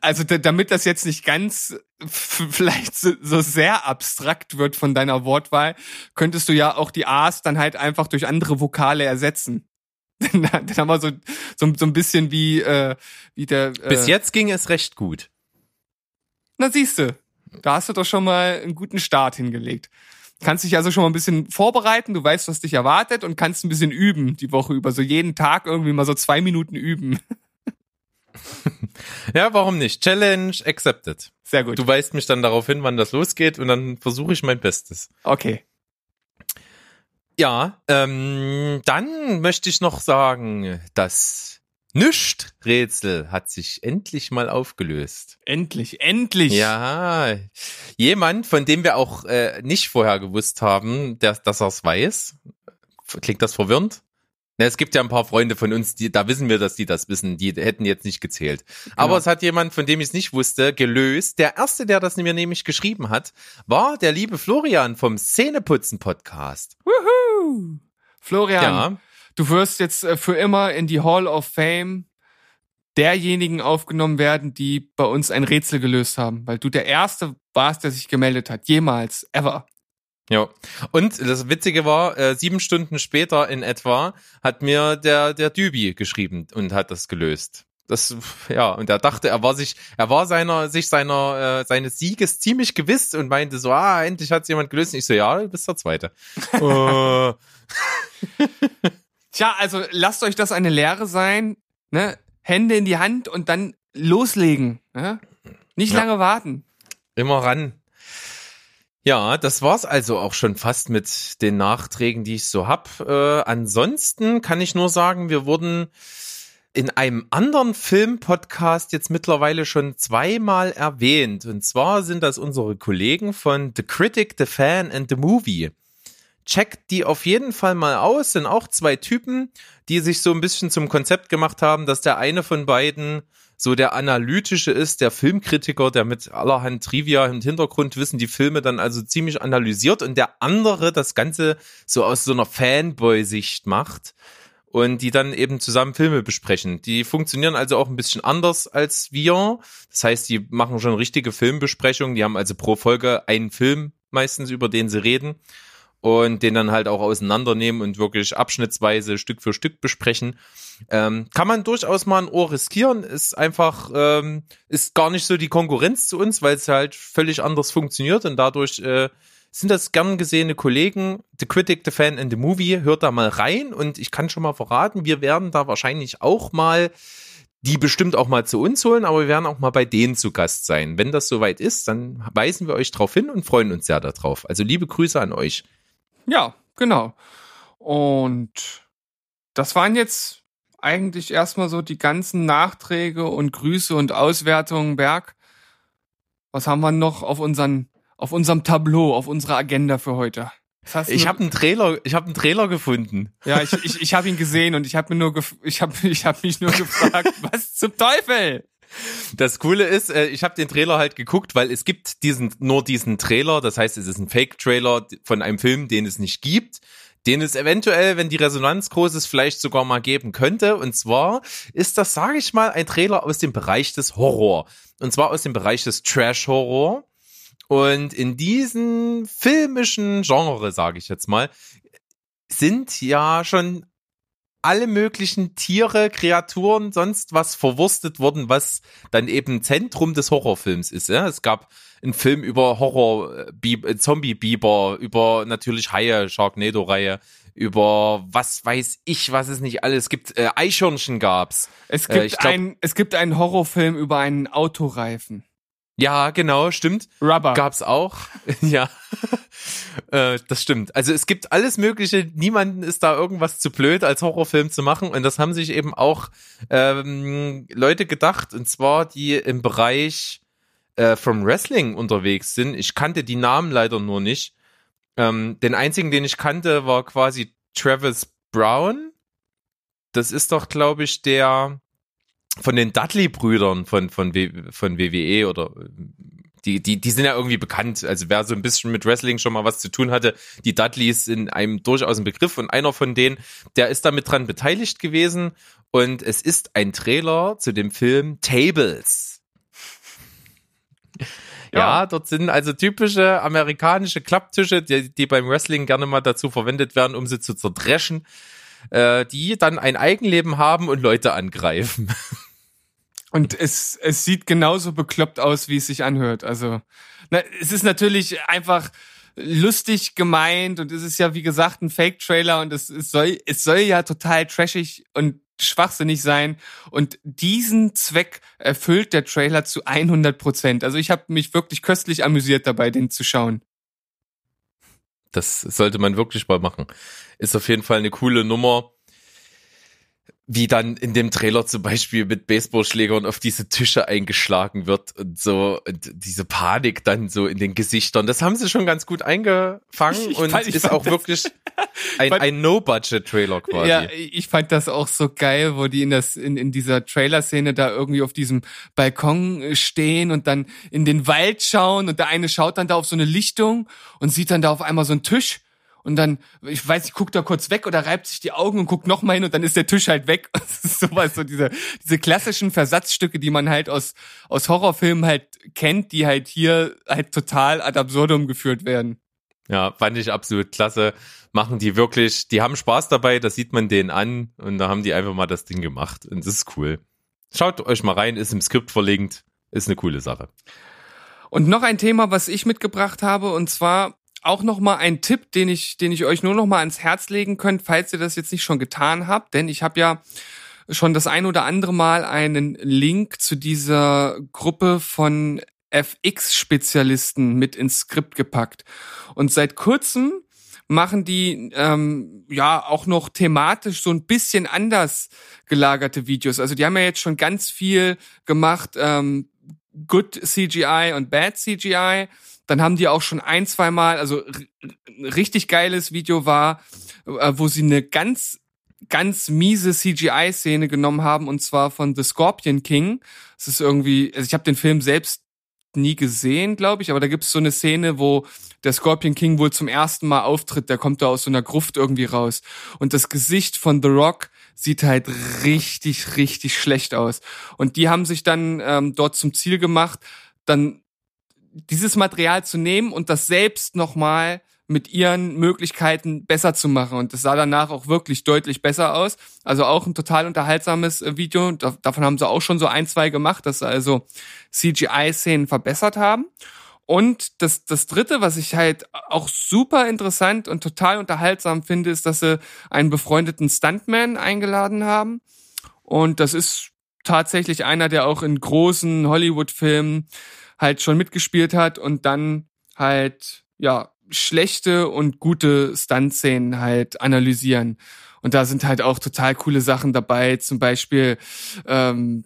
also damit das jetzt nicht ganz vielleicht so, so, sehr abstrakt wird von deiner Wortwahl, könntest du ja auch die A's dann halt einfach durch andere Vokale ersetzen. Dann haben wir so, so, so ein bisschen wie, äh, wie der. Äh, Bis jetzt ging es recht gut. Na siehste, da hast du doch schon mal einen guten Start hingelegt. Kannst dich also schon mal ein bisschen vorbereiten, du weißt, was dich erwartet und kannst ein bisschen üben die Woche über. So jeden Tag irgendwie mal so zwei Minuten üben. <laughs> Ja, warum nicht? Challenge accepted. Sehr gut. Du weißt mich dann darauf hin, wann das losgeht und dann versuche ich mein Bestes. Okay. Ja, ähm, dann möchte ich noch sagen, das Nüscht-Rätsel hat sich endlich mal aufgelöst. Endlich, endlich. Ja, jemand, von dem wir auch äh, nicht vorher gewusst haben, der, dass er es weiß. Klingt das verwirrend? Na, es gibt ja ein paar Freunde von uns, die, da wissen wir, dass die das wissen. Die hätten jetzt nicht gezählt. Aber es hat jemand, von dem ich es nicht wusste, gelöst. Der erste, der das mir nämlich geschrieben hat, war der liebe Florian vom Szeneputzen-Podcast. Florian, Ja, du wirst jetzt äh, für immer in die Hall of Fame derjenigen aufgenommen werden, die bei uns ein Rätsel gelöst haben, weil du der Erste warst, der sich gemeldet hat. Jemals, ever. ja. Und das Witzige war, äh, sieben Stunden später in etwa hat mir der, der Dübi geschrieben und hat das gelöst. Das, ja, und er dachte, er war sich, er war seiner, sich seiner, äh, seines Sieges ziemlich gewiss und meinte so, ah, endlich hat's jemand gelöst. Und ich so, ja, du bist der Zweite. <laughs> äh, Tja, also lasst euch das eine Lehre sein, ne? Hände in die Hand und dann loslegen. Ne? Nicht Ja. lange warten. immer ran. Ja, das war's also auch schon fast mit den Nachträgen, die ich so hab. Äh, ansonsten kann ich nur sagen, wir wurden in einem anderen Filmpodcast jetzt mittlerweile schon zweimal erwähnt. Und zwar sind das unsere Kollegen von The Critic, The Fan and The Movie. checkt die auf jeden Fall mal aus. Sind auch zwei Typen, die sich so ein bisschen zum Konzept gemacht haben, dass der eine von beiden so der analytische ist, der Filmkritiker, der mit allerhand Trivia im Hintergrund wissen, die Filme dann also ziemlich analysiert und der andere das Ganze so aus so einer Fanboy-Sicht macht und die dann eben zusammen Filme besprechen. Die funktionieren also auch ein bisschen anders als wir. Das heißt, die machen schon richtige Filmbesprechungen. Die haben also pro Folge einen Film meistens, über den sie reden und den dann halt auch auseinandernehmen und wirklich abschnittsweise Stück für Stück besprechen. Ähm, kann man durchaus mal ein Ohr riskieren, ist einfach, ähm, ist gar nicht so die Konkurrenz zu uns, weil es halt völlig anders funktioniert und dadurch äh, sind das gern gesehene Kollegen. The Critic, The Fan and The Movie, hört da mal rein und ich kann schon mal verraten, wir werden da wahrscheinlich auch mal die bestimmt auch mal zu uns holen, aber wir werden auch mal bei denen zu Gast sein. Wenn das soweit ist, dann weisen wir euch drauf hin und freuen uns sehr darauf. Also liebe Grüße an euch. Ja, genau. Und das waren jetzt eigentlich erstmal so die ganzen Nachträge und Grüße und Auswertungen, Berg. Was haben wir noch auf unseren, auf unserem Tableau, auf unserer Agenda für heute? Ich habe einen Trailer, ich habe einen Trailer gefunden. ja, ich, ich, ich habe ihn gesehen und ich habe mir nur, gef ich habe, <laughs> ich habe mich nur gefragt, <laughs> was zum Teufel? Das Coole ist, äh, ich habe den Trailer halt geguckt, weil es gibt diesen nur diesen Trailer, das heißt, es ist ein Fake-Trailer von einem Film, den es nicht gibt, den es eventuell, wenn die Resonanz groß ist, vielleicht sogar mal geben könnte. Und zwar ist das, sage ich mal, ein Trailer aus dem Bereich des Horror. Und zwar aus dem Bereich des Trash-Horror. Und in diesen filmischen Genre, sage ich jetzt mal, sind ja schon alle möglichen Tiere, Kreaturen, sonst was verwurstet worden, was dann eben Zentrum des Horrorfilms ist. Ja? Es gab einen Film über Horror, äh, Bi- äh, Zombie-Biber, über natürlich Haie, Sharknado-Reihe, über was weiß ich, was es nicht alles gibt. Äh, Eichhörnchen gab's. Es Äh, gibt ich glaub- ein, es gibt einen Horrorfilm über einen Autoreifen. Ja, genau, stimmt. Rubber. Gab's auch. <laughs> ja. <laughs> äh, das stimmt. Also es gibt alles Mögliche. Niemanden ist da irgendwas zu blöd, als Horrorfilm zu machen. Und das haben sich eben auch ähm, Leute gedacht. Und zwar die im Bereich äh, vom Wrestling unterwegs sind. Ich kannte die Namen leider nur nicht. Ähm, den einzigen, den ich kannte, war quasi Travis Brown. Das ist doch, glaube ich, der von den Dudley-Brüdern von, von, w, von WWE oder die, die, die sind ja irgendwie bekannt. Also wer so ein bisschen mit Wrestling schon mal was zu tun hatte, die Dudleys sind einem durchaus ein Begriff und einer von denen, der ist damit dran beteiligt gewesen und es ist ein Trailer zu dem Film Tables. Ja, dort sind also typische amerikanische Klapptische, die, die beim Wrestling gerne mal dazu verwendet werden, um sie zu zerdreschen, äh, die dann ein Eigenleben haben und Leute angreifen. <laughs> Und es, es sieht genauso bekloppt aus, wie es sich anhört. Also, na, es ist natürlich einfach lustig gemeint und es ist ja, wie gesagt, ein Fake-Trailer und es, es soll, es soll ja total trashig und schwachsinnig sein. Und diesen Zweck erfüllt der Trailer zu 100 Prozent. Also ich habe mich wirklich köstlich amüsiert dabei, den zu schauen. Das sollte man wirklich mal machen. Ist auf jeden Fall eine coole Nummer. Wie dann in dem Trailer zum Beispiel mit Baseballschlägern auf diese Tische eingeschlagen wird und so und diese Panik dann so in den Gesichtern. Das haben sie schon ganz gut eingefangen Ich und fand- ist auch wirklich <laughs> ein, ein No-Budget-Trailer quasi. Ja, ich fand das auch so geil, wo die in das in, in dieser Trailer-Szene da irgendwie auf diesem Balkon äh, stehen und dann in den Wald schauen und der eine schaut dann da auf so eine Lichtung und sieht dann da auf einmal so einen Tisch und dann, ich weiß, ich guckt da kurz weg oder reibt sich die Augen und guckt noch mal hin und dann ist der Tisch halt weg. <laughs> Das ist sowas, so diese, diese klassischen Versatzstücke, die man halt aus, aus Horrorfilmen halt kennt, die halt hier halt total ad absurdum geführt werden. Ja, fand ich absolut klasse. Machen die wirklich, die haben Spaß dabei, das sieht man denen an und da haben die einfach mal das Ding gemacht und das ist cool. Schaut euch mal rein, ist im Skript verlinkt, ist eine coole Sache. Und noch ein Thema, was ich mitgebracht habe, und zwar auch noch mal ein Tipp, den ich, den ich euch nur noch mal ans Herz legen könnt, falls ihr das jetzt nicht schon getan habt, denn ich habe ja schon das ein oder andere Mal einen Link zu dieser Gruppe von FX-Spezialisten mit ins Skript gepackt. Und seit kurzem machen die ähm, ja auch noch thematisch so ein bisschen anders gelagerte Videos. Also die haben ja jetzt schon ganz viel gemacht, ähm, Good CGI und Bad CGI. Dann haben die auch schon ein, zwei Mal, also richtig geiles Video war, äh, wo sie eine ganz ganz miese CGI-Szene genommen haben und zwar von The Scorpion King. Es ist irgendwie, also ich habe den Film selbst nie gesehen, glaube ich, aber da gibt's so eine Szene, wo der Scorpion King wohl zum ersten Mal auftritt. Der kommt da aus so einer Gruft irgendwie raus und das Gesicht von The Rock sieht halt richtig, richtig schlecht aus. Und die haben sich dann ähm, dort zum Ziel gemacht, dann dieses Material zu nehmen und das selbst nochmal mit ihren Möglichkeiten besser zu machen. Und das sah danach auch wirklich deutlich besser aus. Also auch ein total unterhaltsames äh, Video. davon haben sie auch schon so ein, zwei gemacht, dass sie also CGI-Szenen verbessert haben. Und das, das dritte, was ich halt auch super interessant und total unterhaltsam finde, ist, dass sie einen befreundeten Stuntman eingeladen haben. Und das ist tatsächlich einer, der auch in großen Hollywood-Filmen halt schon mitgespielt hat und dann halt, ja, schlechte und gute Stunt-Szenen halt analysieren. Und da sind halt auch total coole Sachen dabei. Zum Beispiel, ähm,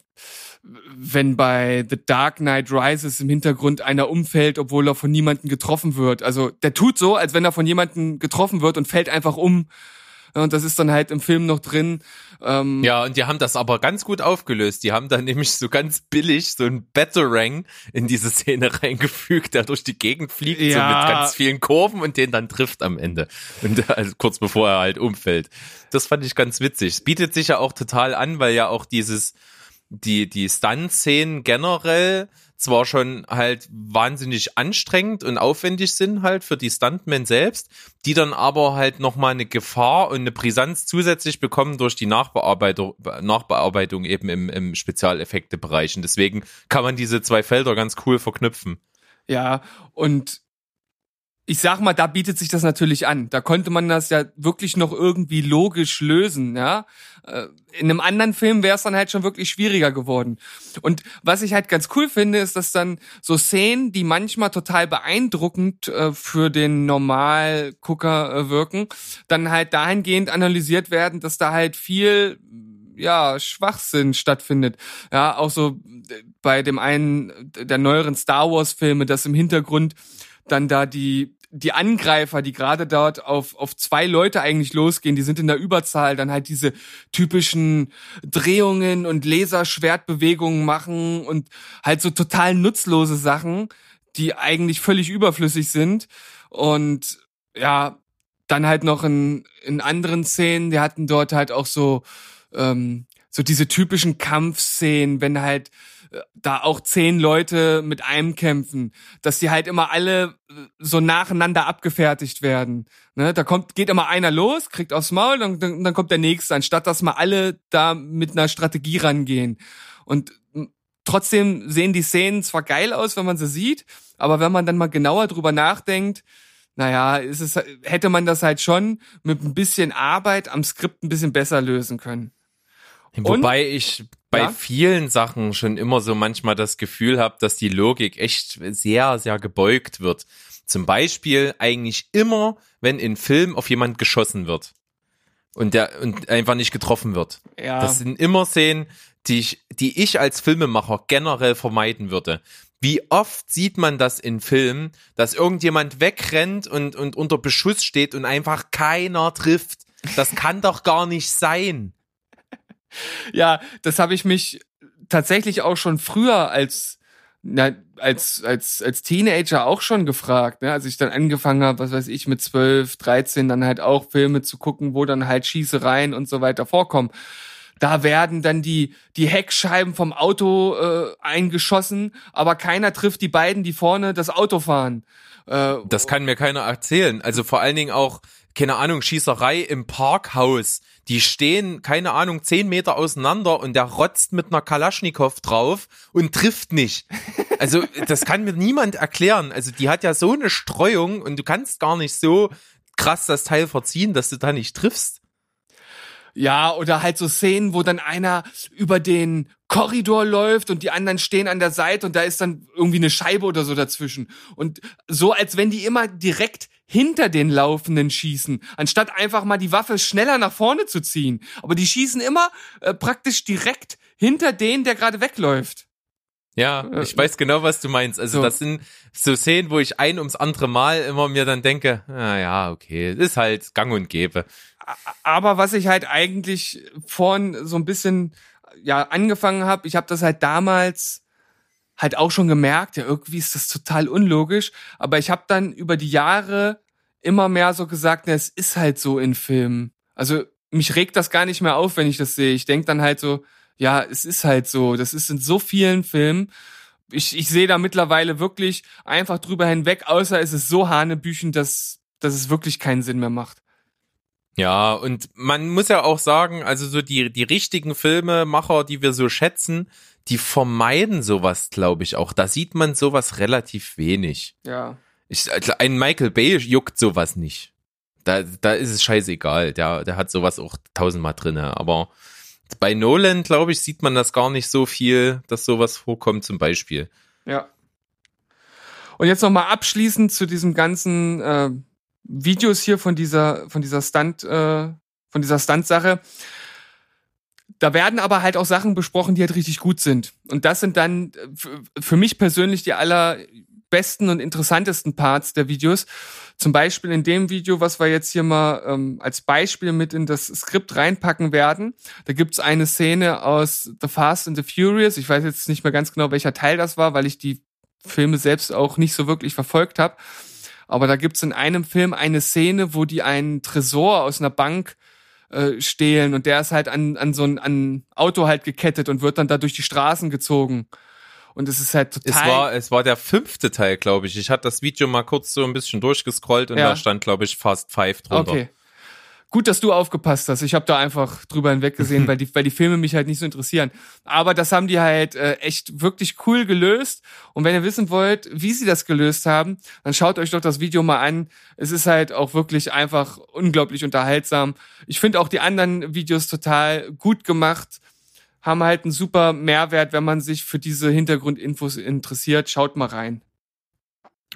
wenn bei The Dark Knight Rises im Hintergrund einer umfällt, obwohl er von niemandem getroffen wird. Also der tut so, als wenn er von jemandem getroffen wird und fällt einfach um. Und das ist dann halt im Film noch drin. Ähm, ja, und die haben das aber ganz gut aufgelöst. Die haben dann nämlich so ganz billig so ein Batarang in diese Szene <laughs> reingefügt, der durch die Gegend fliegt, ja. so mit ganz vielen Kurven und den dann trifft am Ende. Und also kurz bevor er halt umfällt. Das fand ich ganz witzig. Es bietet sich ja auch total an, weil ja auch dieses, die, die Stunt-Szenen generell zwar schon halt wahnsinnig anstrengend und aufwendig sind halt für die Stuntmen selbst, die dann aber halt nochmal eine Gefahr und eine Brisanz zusätzlich bekommen durch die Nachbearbeitung, Nachbearbeitung eben im, im Spezialeffektebereich. Und deswegen kann man diese zwei Felder ganz cool verknüpfen. Ja, und ich sag mal, da bietet sich das natürlich an. Da konnte man das ja wirklich noch irgendwie logisch lösen, ja. Äh, in einem anderen Film wäre es dann halt schon wirklich schwieriger geworden. Und was ich halt ganz cool finde, ist, dass dann so Szenen, die manchmal total beeindruckend äh, für den Normalgucker äh, wirken, dann halt dahingehend analysiert werden, dass da halt viel ja, Schwachsinn stattfindet. Ja, auch so bei dem einen der neueren Star Wars Filme, dass im Hintergrund dann da die die Angreifer, die gerade dort auf, auf zwei Leute eigentlich losgehen, die sind in der Überzahl, dann halt diese typischen Drehungen und Laserschwertbewegungen machen und halt so total nutzlose Sachen, die eigentlich völlig überflüssig sind. Und ja, dann halt noch in, in anderen Szenen, die hatten dort halt auch so, ähm, so diese typischen Kampfszenen, wenn halt da auch zehn Leute mit einem kämpfen, dass die halt immer alle äh, so nacheinander abgefertigt werden. Ne? Da kommt, geht immer einer los, kriegt aufs Maul, dann, dann, dann kommt der nächste, anstatt dass mal alle da mit einer Strategie rangehen. Und trotzdem sehen die Szenen zwar geil aus, wenn man sie sieht, aber wenn man dann mal genauer drüber nachdenkt, naja, ist es, hätte man das halt schon mit ein bisschen Arbeit am Skript ein bisschen besser lösen können. Wobei Und, ich bei ja? vielen Sachen schon immer so manchmal das Gefühl habe, dass die Logik echt sehr, sehr gebeugt wird. Zum Beispiel eigentlich immer, wenn in Film auf jemand geschossen wird und der und einfach nicht getroffen wird. Ja. Das sind immer Szenen, die ich, die ich als Filmemacher generell vermeiden würde. Wie oft sieht man das in Filmen, dass irgendjemand wegrennt und, und unter Beschuss steht und einfach keiner trifft? Das kann doch gar nicht sein <laughs> ja, das habe ich mich tatsächlich auch schon früher als na, als als als Teenager auch schon gefragt, ne? als ich dann angefangen habe, was weiß ich mit 12, 13 dann halt auch Filme zu gucken, wo dann halt Schießereien und so weiter vorkommen. Da werden dann die die Heckscheiben vom Auto äh, eingeschossen, aber keiner trifft die beiden, die vorne das Auto fahren. Äh, das kann mir keiner erzählen. Also vor allen Dingen auch keine Ahnung Schießerei im Parkhaus die stehen, keine Ahnung, zehn Meter auseinander und der rotzt mit einer Kalaschnikow drauf und trifft nicht. Also, das kann mir niemand erklären. Also, die hat ja so eine Streuung und du kannst gar nicht so krass das Teil verziehen, dass du da nicht triffst. Ja, oder halt so Szenen, wo dann einer über den Korridor läuft und die anderen stehen an der Seite und da ist dann irgendwie eine Scheibe oder so dazwischen. Und so, als wenn die immer direkt hinter den Laufenden schießen, anstatt einfach mal die Waffe schneller nach vorne zu ziehen. Aber die schießen immer äh, praktisch direkt hinter den, der gerade wegläuft. Ja, Äh, ich weiß genau, was du meinst. Also so. das sind so Szenen, wo ich ein ums andere Mal immer mir dann denke, na ja, okay, ist halt gang und gäbe. Aber was ich halt eigentlich vorhin so ein bisschen ja angefangen habe, ich habe das halt damals halt auch schon gemerkt, ja, irgendwie ist das total unlogisch, aber ich habe dann über die Jahre immer mehr so gesagt, na, es ist halt so in Filmen. Also mich regt das gar nicht mehr auf, wenn ich das sehe. Ich denk dann halt so, ja, es ist halt so, das ist in so vielen Filmen. Ich, ich sehe da mittlerweile wirklich einfach drüber hinweg, außer es ist so hanebüchen, dass, dass es wirklich keinen Sinn mehr macht. Ja, und man muss ja auch sagen, also so die, die richtigen Filmemacher, die wir so schätzen, die vermeiden sowas, glaube ich, auch. Da sieht man sowas relativ wenig. Ja. Ich, ein Michael Bay juckt sowas nicht. Da, da ist es scheißegal. Der, der hat sowas auch tausendmal drinne. Aber bei Nolan, glaube ich, sieht man das gar nicht so viel, dass sowas vorkommt, zum Beispiel. Ja. Und jetzt nochmal abschließend zu diesem ganzen äh, Videos hier von dieser, von dieser Stunt, äh, von dieser Stunt-Sache. Da werden aber halt auch Sachen besprochen, die halt richtig gut sind. Und das sind dann für mich persönlich die allerbesten und interessantesten Parts der Videos. Zum Beispiel in dem Video, was wir jetzt hier mal ähm, als Beispiel mit in das Skript reinpacken werden. Da gibt's eine Szene aus The Fast and the Furious. Ich weiß jetzt nicht mehr ganz genau, welcher Teil das war, weil ich die Filme selbst auch nicht so wirklich verfolgt habe. Aber da gibt's in einem Film eine Szene, wo die einen Tresor aus einer Bank äh, stehlen und der ist halt an, an so ein an Auto halt gekettet und wird dann da durch die Straßen gezogen. Und es ist halt total. Es war, es war der fünfte Teil, glaube ich. Ich hatte das Video mal kurz so ein bisschen durchgescrollt und Ja. da stand, glaube ich, Fast Five drunter. Okay. Gut, dass du aufgepasst hast. Ich habe da einfach drüber hinweggesehen, weil die, weil die Filme mich halt nicht so interessieren. Aber das haben die halt äh, echt wirklich cool gelöst. Und wenn ihr wissen wollt, wie sie das gelöst haben, dann schaut euch doch das Video mal an. Es ist halt auch wirklich einfach unglaublich unterhaltsam. Ich finde auch die anderen Videos total gut gemacht. Haben halt einen super Mehrwert, wenn man sich für diese Hintergrundinfos interessiert. Schaut mal rein.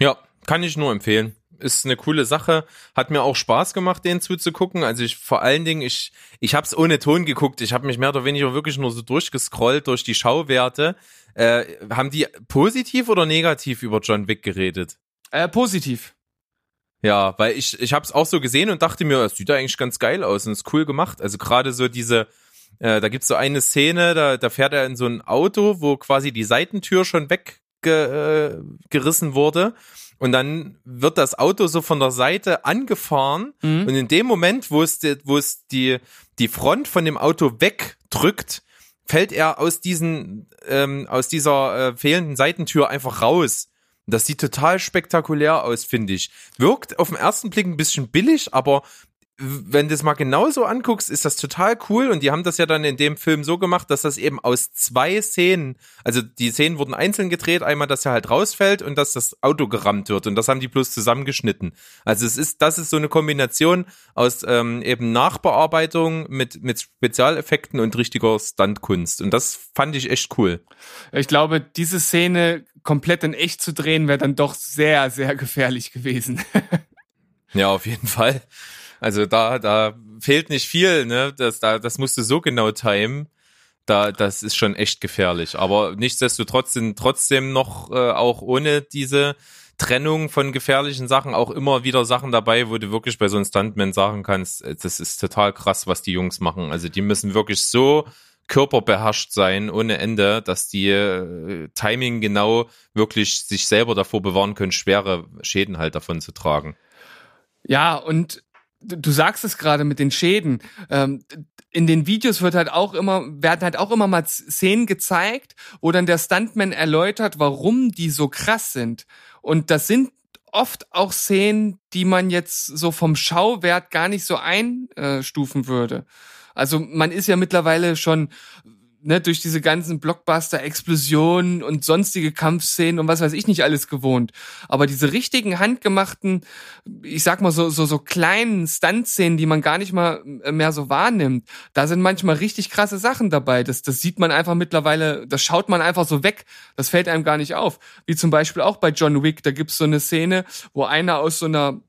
Ja, kann ich nur empfehlen. Ist eine coole Sache. Hat mir auch Spaß gemacht, den zuzugucken. Also ich vor allen Dingen, ich, ich habe es ohne Ton geguckt. Ich habe mich mehr oder weniger wirklich nur so durchgescrollt durch die Schauwerte. Äh, haben die positiv oder negativ über John Wick geredet? Äh, positiv. Ja, weil ich, ich habe es auch so gesehen und dachte mir, es sieht eigentlich ganz geil aus und ist cool gemacht. Also gerade so diese, äh, da gibt's so eine Szene, da, da fährt er in so ein Auto, wo quasi die Seitentür schon weggerissen äh, wurde. Und dann wird das Auto so von der Seite angefahren. Mhm. Und in dem Moment, wo es, die, wo es die, die Front von dem Auto wegdrückt, fällt er aus diesen, ähm, aus dieser äh, fehlenden Seitentür einfach raus. Das sieht total spektakulär aus, finde ich. Wirkt auf den ersten Blick ein bisschen billig, aber wenn du es mal genauso anguckst, ist das total cool und die haben das ja dann in dem Film so gemacht, dass das eben aus zwei Szenen, also die Szenen wurden einzeln gedreht, einmal, dass er halt rausfällt und dass das Auto gerammt wird und das haben die bloß zusammengeschnitten. Also es ist, das ist so eine Kombination aus ähm, eben Nachbearbeitung mit, mit Spezialeffekten und richtiger Stuntkunst und das fand ich echt cool. Ich glaube, diese Szene komplett in echt zu drehen, wäre dann doch sehr, sehr gefährlich gewesen. <laughs> Ja, auf jeden Fall. Also da, da fehlt nicht viel, ne? Das, da, das musst du so genau timen. Da, das ist schon echt gefährlich. Aber nichtsdestotrotz sind trotzdem noch äh, auch ohne diese Trennung von gefährlichen Sachen auch immer wieder Sachen dabei, wo du wirklich bei so einem Stuntman sagen kannst, äh, das ist total krass, was die Jungs machen. Also die müssen wirklich so körperbeherrscht sein ohne Ende, dass die äh, Timing genau wirklich sich selber davor bewahren können, schwere Schäden halt davon zu tragen. Ja, und du sagst es gerade mit den Schäden. Ähm, in den Videos wird halt auch immer, werden halt auch immer mal Szenen gezeigt, wo dann der Stuntman erläutert, warum die so krass sind. Und das sind oft auch Szenen, die man jetzt so vom Schauwert gar nicht so einstufen würde. Also man ist ja mittlerweile schon ne, durch diese ganzen Blockbuster-Explosionen und sonstige Kampfszenen und was weiß ich nicht alles gewohnt. Aber diese richtigen handgemachten, ich sag mal so so so kleinen Stunt-Szenen, die man gar nicht mal mehr so wahrnimmt, da sind manchmal richtig krasse Sachen dabei. Das das sieht man einfach mittlerweile, das schaut man einfach so weg. Das fällt einem gar nicht auf. Wie zum Beispiel auch bei John Wick, da gibt's so eine Szene, wo einer aus so einer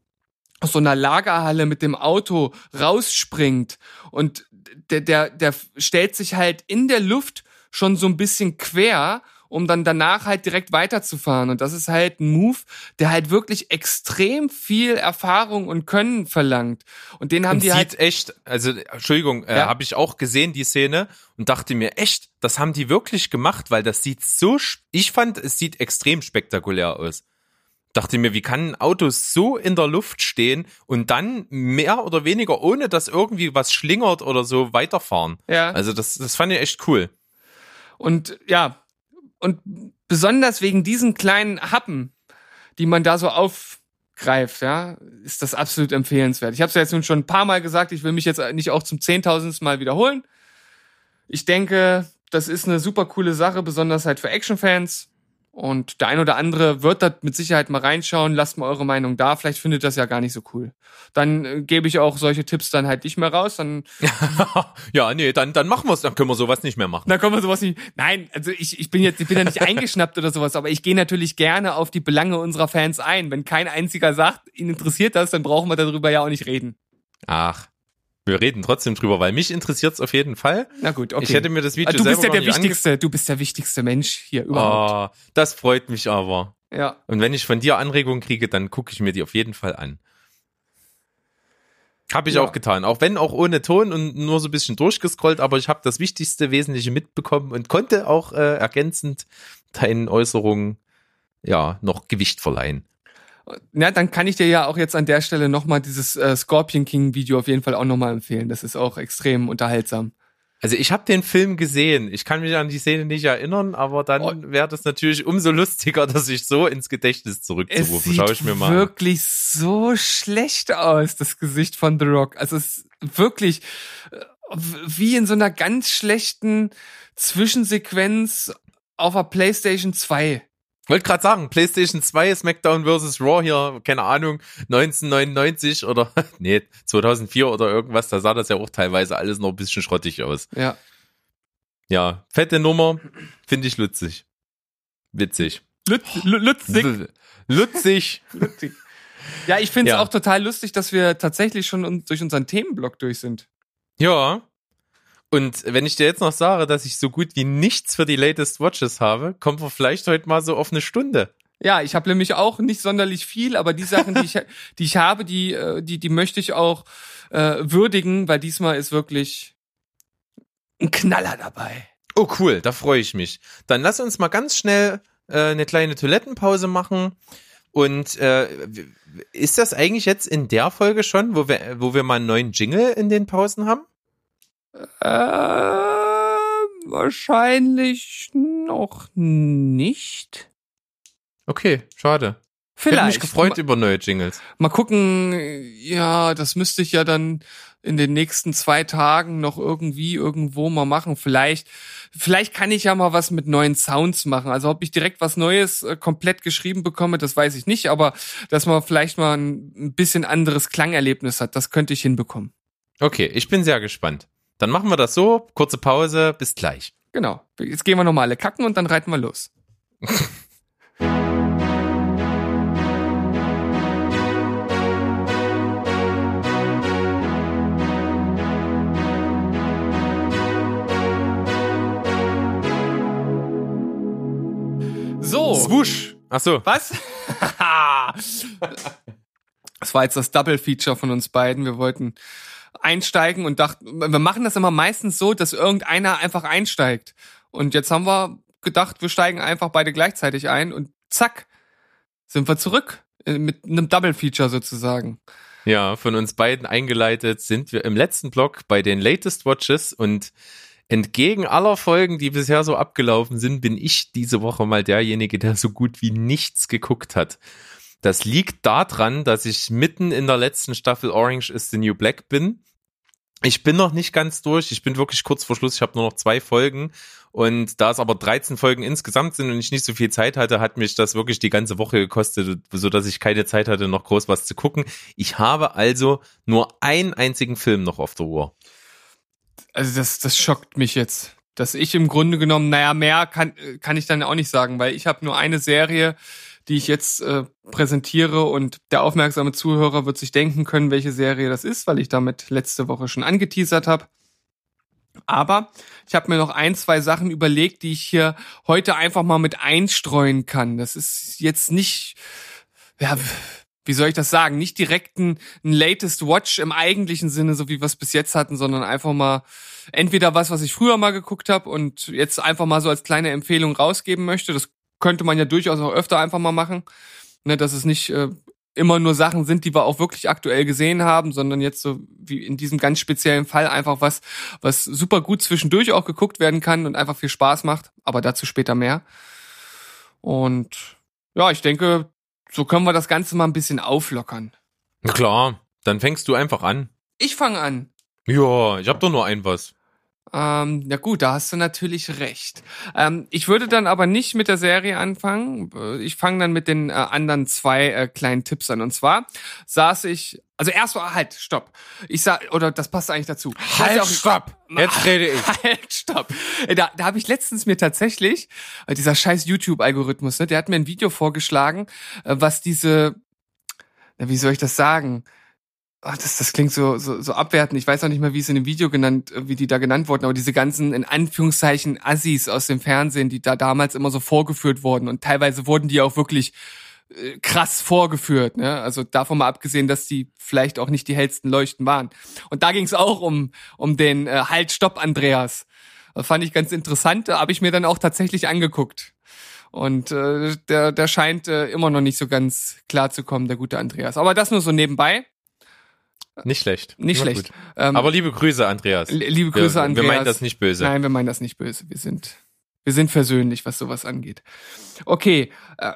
aus so einer Lagerhalle mit dem Auto rausspringt und der, der, der stellt sich halt in der Luft schon so ein bisschen quer um dann danach halt direkt weiterzufahren. Und das ist halt ein Move, der halt wirklich extrem viel Erfahrung und Können verlangt. Und den haben und die sieht halt. echt, also Entschuldigung, äh, Ja. habe ich auch gesehen die Szene und dachte mir echt, das haben die wirklich gemacht, weil das sieht so, ich fand, es sieht extrem spektakulär aus. Dachte mir, wie kann ein Auto so in der Luft stehen und dann mehr oder weniger, ohne dass irgendwie was schlingert oder so, weiterfahren? Ja. Also das, das fand ich echt cool. Und ja, und besonders wegen diesen kleinen Happen, die man da so aufgreift, ja, ist das absolut empfehlenswert. Ich habe es ja jetzt nun schon ein paar Mal gesagt, ich will mich jetzt nicht auch zum zehntausendsten Mal wiederholen. Ich denke, das ist eine super coole Sache, besonders halt für Actionfans. Und der ein oder andere wird da mit Sicherheit mal reinschauen. Lasst mal eure Meinung da. Vielleicht findet das ja gar nicht so cool. Dann äh, gebe ich auch solche Tipps dann halt nicht mehr raus. Dann <laughs> ja, nee, dann, dann machen wir's, dann können wir sowas nicht mehr machen. Da kommen wir sowas nicht. Nein, also ich, ich bin jetzt, ich bin ja nicht <laughs> eingeschnappt oder sowas, aber ich gehe natürlich gerne auf die Belange unserer Fans ein. Wenn kein einziger sagt, ihn interessiert das, dann brauchen wir darüber ja auch nicht reden. Ach, wir reden trotzdem drüber, weil mich interessiert's auf jeden Fall. Na gut, okay. Ich hätte mir das Video Ah, du bist ja der wichtigste, du bist der wichtigste Mensch hier überhaupt. Oh, das freut mich aber. Ja. Und wenn ich von dir Anregungen kriege, dann gucke ich mir die auf jeden Fall an. Habe ich Ja. auch getan. Auch wenn auch ohne Ton und nur so ein bisschen durchgescrollt, aber ich habe das Wichtigste, Wesentliche mitbekommen und konnte auch äh, ergänzend deinen Äußerungen ja noch Gewicht verleihen. Na, dann kann ich dir ja auch jetzt an der Stelle nochmal dieses äh, Scorpion King Video auf jeden Fall auch nochmal empfehlen. Das ist auch extrem unterhaltsam. Also ich habe den Film gesehen. Ich kann mich an die Szene nicht erinnern, aber dann Oh. wäre das natürlich umso lustiger, dass ich so ins Gedächtnis Es zurückzurufen. sieht Schau ich mir mal an. wirklich so schlecht aus, das Gesicht von The Rock. Also es ist wirklich äh, wie in so einer ganz schlechten Zwischensequenz auf der PlayStation 2. Wollte gerade sagen, PlayStation 2, SmackDown vs. Raw hier, keine Ahnung, 1999 oder, <laughs> nee, 2004 oder irgendwas, da sah das ja auch teilweise alles noch ein bisschen schrottig aus. Ja. Ja, fette Nummer, finde ich lutzig. Witzig. Lüt, lü- Lützig. Lutzig. <laughs> Lützig. Ja, ich finde es Ja. auch total lustig, dass wir tatsächlich schon durch unseren Themenblock durch sind. Ja. Und wenn ich dir jetzt noch sage, dass ich so gut wie nichts für die Latest Watches habe, kommen wir vielleicht heute mal so auf eine Stunde. Ja, ich habe nämlich auch nicht sonderlich viel, aber die Sachen, die ich, <laughs> die ich habe, die, äh, die, die möchte ich auch äh, würdigen, weil diesmal ist wirklich ein Knaller dabei. Oh cool, da freue ich mich. Dann lass uns mal ganz schnell äh, eine kleine Toilettenpause machen. Und äh, ist das eigentlich jetzt in der Folge schon, wo wir, wo wir mal einen neuen Jingle in den Pausen haben? Äh, wahrscheinlich noch nicht. Okay, schade. Ich Vielleicht. mich gefreut über neue Jingles. Mal gucken, ja, das müsste ich ja dann in den nächsten zwei Tagen noch irgendwie irgendwo mal machen. Vielleicht, vielleicht kann ich ja mal was mit neuen Sounds machen. Also ob ich direkt was Neues äh, komplett geschrieben bekomme, das weiß ich nicht, aber dass man vielleicht mal ein, ein bisschen anderes Klangerlebnis hat, das könnte ich hinbekommen. Okay, ich bin sehr gespannt. Dann machen wir das so, kurze Pause, bis gleich. Genau. Jetzt gehen wir nochmal alle kacken und dann reiten wir los. <laughs> So. Swoosh. Ach so. Was? <laughs> das war jetzt das Double Feature von uns beiden. Wir wollten einsteigen und dachten, wir machen das immer meistens so, dass irgendeiner einfach einsteigt. Und jetzt haben wir gedacht, wir steigen einfach beide gleichzeitig ein und zack, sind wir zurück äh, mit einem Double Feature sozusagen. Ja, von uns beiden eingeleitet sind wir im letzten Block bei den Latest Watches und entgegen aller Folgen, die bisher so abgelaufen sind, bin ich diese Woche mal derjenige, der so gut wie nichts geguckt hat. Das liegt daran, dass ich mitten in der letzten Staffel Orange is the New Black bin. Ich bin noch nicht ganz durch. Ich bin wirklich kurz vor Schluss. Ich habe nur noch zwei Folgen. Und da es aber 13 Folgen insgesamt sind und ich nicht so viel Zeit hatte, hat mich das wirklich die ganze Woche gekostet, so dass ich keine Zeit hatte, noch groß was zu gucken. Ich habe also nur einen einzigen Film noch auf der Uhr. Also das, das schockt mich jetzt. Dass ich im Grunde genommen, naja, mehr kann, kann ich dann auch nicht sagen, weil ich habe nur eine Serie, die ich jetzt äh, präsentiere und der aufmerksame Zuhörer wird sich denken können, welche Serie das ist, weil ich damit letzte Woche schon angeteasert habe. Aber ich habe mir noch ein, zwei Sachen überlegt, die ich hier heute einfach mal mit einstreuen kann. Das ist jetzt nicht, ja, wie soll ich das sagen, nicht direkt ein, ein Latest Watch im eigentlichen Sinne, so wie wir es bis jetzt hatten, sondern einfach mal entweder was, was ich früher mal geguckt habe und jetzt einfach mal so als kleine Empfehlung rausgeben möchte. Das könnte man ja durchaus auch öfter einfach mal machen. Ne, dass es nicht äh, immer nur Sachen sind, die wir auch wirklich aktuell gesehen haben, sondern jetzt so wie in diesem ganz speziellen Fall einfach was, was super gut zwischendurch auch geguckt werden kann und einfach viel Spaß macht. Aber dazu später mehr. Und ja, ich denke, so können wir das Ganze mal ein bisschen auflockern. Na klar, dann fängst du einfach an. Ich fange an. Ja, ich hab doch nur ein was. Ähm, ja gut, da hast du natürlich recht. Ähm, ich würde dann aber nicht mit der Serie anfangen. Äh, Ich fange dann mit den äh, anderen zwei äh, kleinen Tipps an. Und zwar saß ich, also erst mal, halt, stopp. Ich sah, oder das passt eigentlich dazu. Weiß ja auch- stopp! Jetzt rede ich. <laughs> Halt, stopp. Äh, Da, da habe ich letztens mir tatsächlich, äh, dieser scheiß YouTube-Algorithmus, ne, der hat mir ein Video vorgeschlagen, äh, was diese, wie soll ich das sagen? Ach, das, das klingt so, so, so abwertend. Ich weiß auch nicht mehr, wie es in dem Video genannt, äh, wie die da genannt wurden, aber diese ganzen, in Anführungszeichen, Assis aus dem Fernsehen, die da damals immer so vorgeführt wurden. Und teilweise wurden die auch wirklich äh, krass vorgeführt. Ne? Also davon mal abgesehen, dass die vielleicht auch nicht die hellsten Leuchten waren. Und da ging es auch um, um den äh, Halt, Stopp, Andreas. Das fand ich ganz interessant, habe ich mir dann auch tatsächlich angeguckt. Und äh, der, der scheint äh, immer noch nicht so ganz klar zu kommen, der gute Andreas. Aber das nur so nebenbei. Nicht schlecht. Nicht Na schlecht. Ähm, Aber liebe Grüße, Andreas. li- liebe Grüße, wir, Andreas. Wir meinen das nicht böse. Nein, wir meinen das nicht böse. Wir sind, wir sind versöhnlich, was sowas angeht. Okay, äh,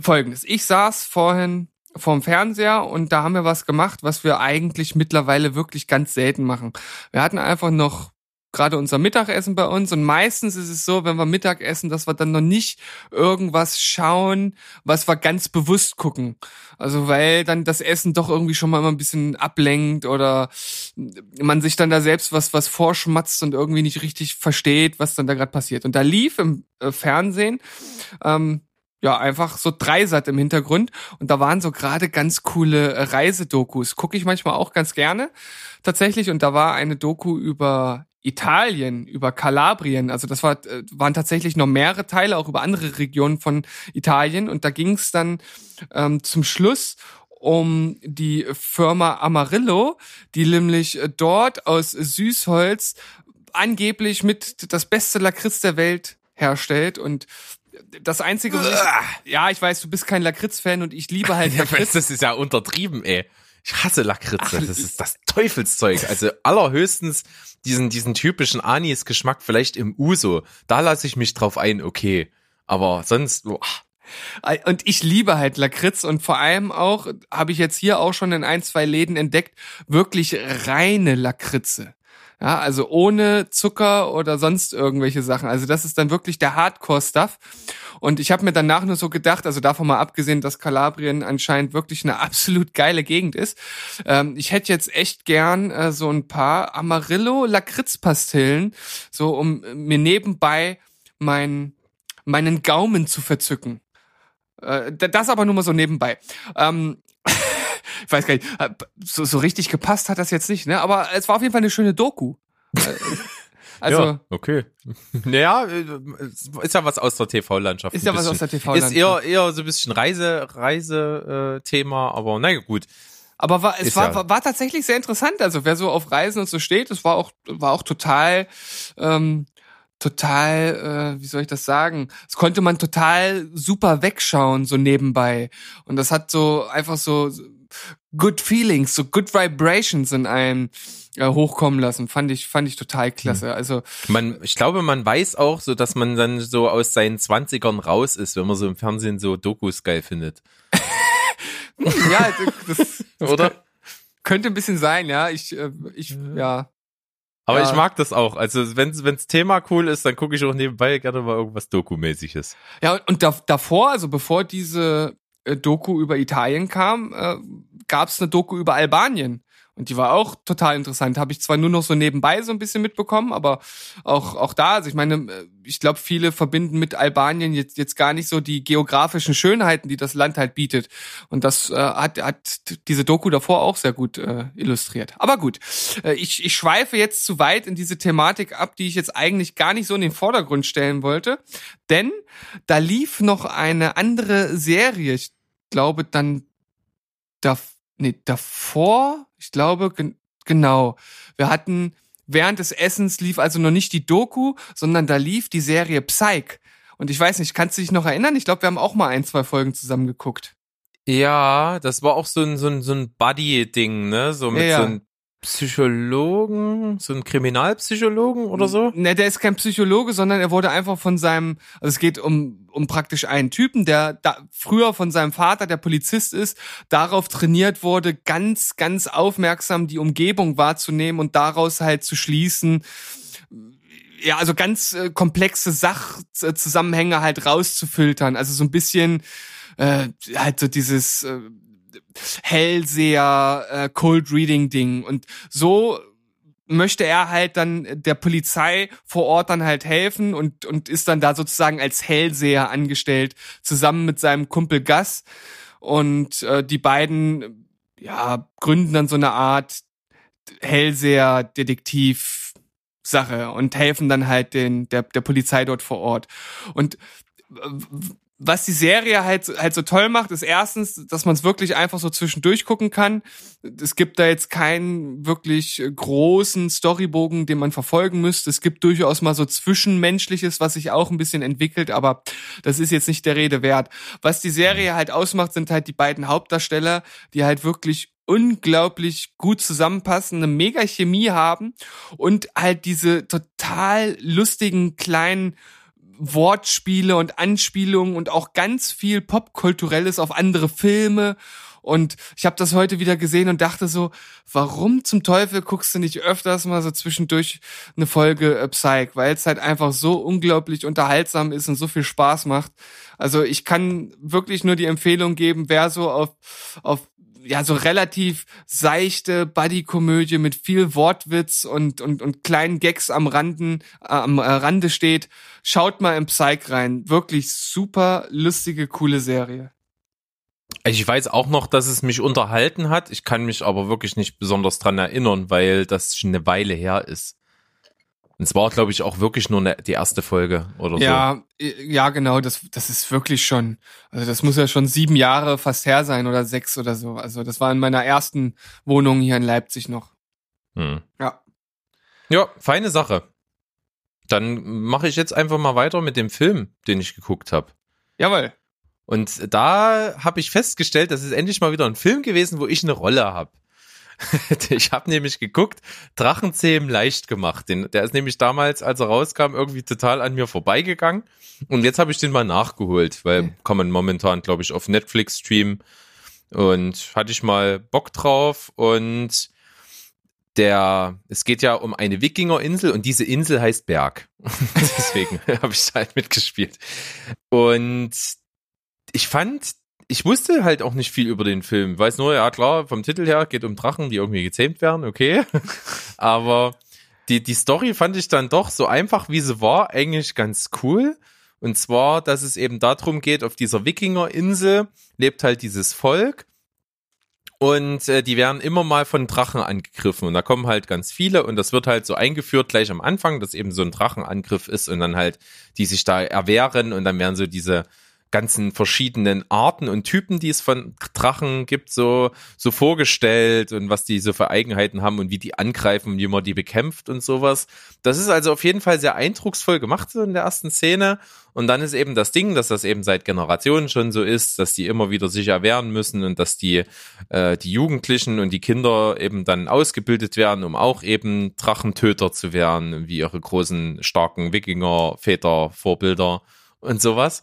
folgendes. Ich saß vorhin vorm Fernseher und da haben wir was gemacht, was wir eigentlich mittlerweile wirklich ganz selten machen. Wir hatten einfach noch gerade unser Mittagessen bei uns und meistens ist es so, wenn wir Mittag essen, dass wir dann noch nicht irgendwas schauen, was wir ganz bewusst gucken. Also weil dann das Essen doch irgendwie schon mal immer ein bisschen ablenkt oder man sich dann da selbst was was vorschmatzt und irgendwie nicht richtig versteht, was dann da gerade passiert. Und da lief im äh, Fernsehen ähm, ja einfach so Dreisat im Hintergrund und da waren so gerade ganz coole äh, Reisedokus. Gucke ich manchmal auch ganz gerne tatsächlich und da war eine Doku über Italien, über Kalabrien. Also das war, äh, waren tatsächlich noch mehrere Teile, auch über andere Regionen von Italien. Und da ging es dann ähm, zum Schluss um die Firma Amarillo, die nämlich äh, dort aus Süßholz angeblich mit das beste Lakritz der Welt herstellt. Und das Einzige, was ich, ja, ich weiß, du bist kein Lakritz-Fan und ich liebe halt <laughs> Ja, Lakritz. das ist ja untertrieben, ey. Ich hasse Lakritze. das ist das Teufelszeug. Also allerhöchstens diesen, diesen typischen Anis-Geschmack vielleicht im Uso. Da lasse ich mich drauf ein, okay. Aber sonst, boah. Und ich liebe halt Lakritz und vor allem auch, habe ich jetzt hier auch schon in ein, zwei Läden entdeckt, wirklich reine Lakritze. Ja, also ohne Zucker oder sonst irgendwelche Sachen. Also das ist dann wirklich der Hardcore-Stuff. Und ich habe mir danach nur so gedacht, also davon mal abgesehen, dass Kalabrien anscheinend wirklich eine absolut geile Gegend ist. Ähm, ich hätte jetzt echt gern äh, so ein paar Amarillo-Lakritz-Pastillen, so um mir nebenbei mein, meinen Gaumen zu verzücken. Äh, das aber nur mal so nebenbei. Ähm, ich weiß gar nicht, äh, so, so richtig gepasst hat das jetzt nicht, ne? Aber es war auf jeden Fall eine schöne Doku. <laughs> Also ja, okay. <laughs> Naja, äh, ist ja was aus der TV-Landschaft. ist ja was aus der TV. Ist eher, eher so ein bisschen Reise, Reise, äh, aber naja, gut. Aber war, es Ist war, ja- war, war tatsächlich sehr interessant. Also wer so auf Reisen und so steht, es war auch, war auch total, ähm, total, äh, wie soll ich das sagen? Es konnte man total super wegschauen, so nebenbei. Und das hat so einfach so good feelings, so good vibrations in einem äh, hochkommen lassen. Fand ich, fand ich total klasse. Also, Man, ich glaube, man weiß auch so, dass man dann so aus seinen Zwanzigern raus ist, wenn man so im Fernsehen so Dokus geil findet. <laughs> ja, das, das Oder? könnte ein bisschen sein, ja. Ich, äh, ich, ja. Aber Ja. ich mag das auch. Also wenn wenns Thema cool ist, dann gucke ich auch nebenbei gerne mal irgendwas Dokumäßiges. Ja, und da, davor, also bevor diese Doku über Italien kam, äh, gab es eine Doku über Albanien. Und die war auch total interessant. Habe ich zwar nur noch so nebenbei so ein bisschen mitbekommen, aber auch, auch da, also ich meine, äh, ich glaube, viele verbinden mit Albanien jetzt, jetzt gar nicht so die geografischen Schönheiten, die das Land halt bietet. Und das äh, hat, hat diese Doku davor auch sehr gut äh, illustriert. Aber gut, äh, ich, ich schweife jetzt zu weit in diese Thematik ab, die ich jetzt eigentlich gar nicht so in den Vordergrund stellen wollte. Denn da lief noch eine andere Serie, ich glaube dann da, nee, davor, ich glaube, gen genau. Wir hatten während des Essens lief also noch nicht die Doku, sondern da lief die Serie Psych. Und ich weiß nicht, kannst du dich noch erinnern? Ich glaube, wir haben auch mal ein, zwei Folgen zusammen geguckt. Ja, das war auch so ein, so ein, so ein Buddy-Ding, ne? So mit Ja, ja. so einem Psychologen, so ein Kriminalpsychologen oder so. Ne, der ist kein Psychologe, sondern er wurde einfach von seinem, also es geht um, um praktisch einen Typen, der da früher von seinem Vater, der Polizist ist, darauf trainiert wurde, ganz, ganz aufmerksam die Umgebung wahrzunehmen und daraus halt zu schließen, ja, also ganz äh, komplexe Sachzusammenhänge halt rauszufiltern. Also so ein bisschen äh, halt so dieses äh, Hellseher äh, Cold Reading Ding. Und so möchte er halt dann der Polizei vor Ort dann halt helfen und und ist dann da sozusagen als Hellseher angestellt zusammen mit seinem Kumpel Gus. Und äh, die beiden ja gründen dann so eine Art Hellseher Detektiv Sache und helfen dann halt den der der Polizei dort vor Ort. Und was die Serie halt, halt so toll macht, ist erstens, dass man es wirklich einfach so zwischendurch gucken kann. Es gibt da jetzt keinen wirklich großen Storybogen, den man verfolgen müsste. Es gibt durchaus mal so Zwischenmenschliches, was sich auch ein bisschen entwickelt, aber das ist jetzt nicht der Rede wert. Was die Serie halt ausmacht, sind halt die beiden Hauptdarsteller, die halt wirklich unglaublich gut zusammenpassen, eine mega Chemie haben und halt diese total lustigen kleinen Wortspiele und Anspielungen und auch ganz viel Popkulturelles auf andere Filme. Und ich habe das heute wieder gesehen und dachte so, warum zum Teufel guckst du nicht öfters mal so zwischendurch eine Folge äh, Psych, weil es halt einfach so unglaublich unterhaltsam ist und so viel Spaß macht. Also ich kann wirklich nur die Empfehlung geben, wer so auf, auf ja, so relativ seichte Buddy-Komödie mit viel Wortwitz und, und, und kleinen Gags am Randen, äh, am äh, Rande steht, schaut mal im Psych rein. Wirklich super lustige, coole Serie. Ich weiß auch noch, dass es mich unterhalten hat. Ich kann mich aber wirklich nicht besonders dran erinnern, weil das schon eine Weile her ist. Und es war, glaube ich, auch wirklich nur eine, die erste Folge oder so. Ja, äh, ja, genau, das, das ist wirklich schon, also das muss ja schon sieben Jahre fast her sein oder sechs oder so. Also das war in meiner ersten Wohnung hier in Leipzig noch. Hm. Ja. Ja, feine Sache. Dann mache ich jetzt einfach mal weiter mit dem Film, den ich geguckt habe. Jawohl. Und da habe ich festgestellt, das ist endlich mal wieder ein Film gewesen, wo ich eine Rolle habe. <laughs> ich habe nämlich geguckt, Drachenzähmen leicht gemacht. Den, der ist nämlich damals, als er rauskam, irgendwie total an mir vorbeigegangen. Und jetzt habe ich den mal nachgeholt, weil Okay. kann man momentan, glaube ich, auf Netflix streamen. Und hatte ich mal Bock drauf und der, es geht ja um eine Wikingerinsel und diese Insel heißt Berg. <laughs> Deswegen <laughs> habe ich da halt mitgespielt. Und ich fand, ich wusste halt auch nicht viel über den Film. Weiß nur, ja klar, vom Titel her geht um Drachen, die irgendwie gezähmt werden, okay. <laughs> Aber die, die Story fand ich dann doch so einfach, wie sie war, eigentlich ganz cool. Und zwar, dass es eben darum geht, auf dieser Wikingerinsel lebt halt dieses Volk und äh, die werden immer mal von Drachen angegriffen und da kommen halt ganz viele und das wird halt so eingeführt gleich am Anfang, dass eben so ein Drachenangriff ist und dann halt die sich da erwehren und dann werden so diese ganzen verschiedenen Arten und Typen, die es von Drachen gibt, so, so vorgestellt und was die so für Eigenheiten haben und wie die angreifen, wie man die bekämpft und sowas. Das ist also auf jeden Fall sehr eindrucksvoll gemacht so in der ersten Szene. Und dann ist eben das Ding, dass das eben seit Generationen schon so ist, dass die immer wieder sich erwehren müssen und dass die, äh, die Jugendlichen und die Kinder eben dann ausgebildet werden, um auch eben Drachentöter zu werden, wie ihre großen, starken Wikinger, Väter, Vorbilder und sowas.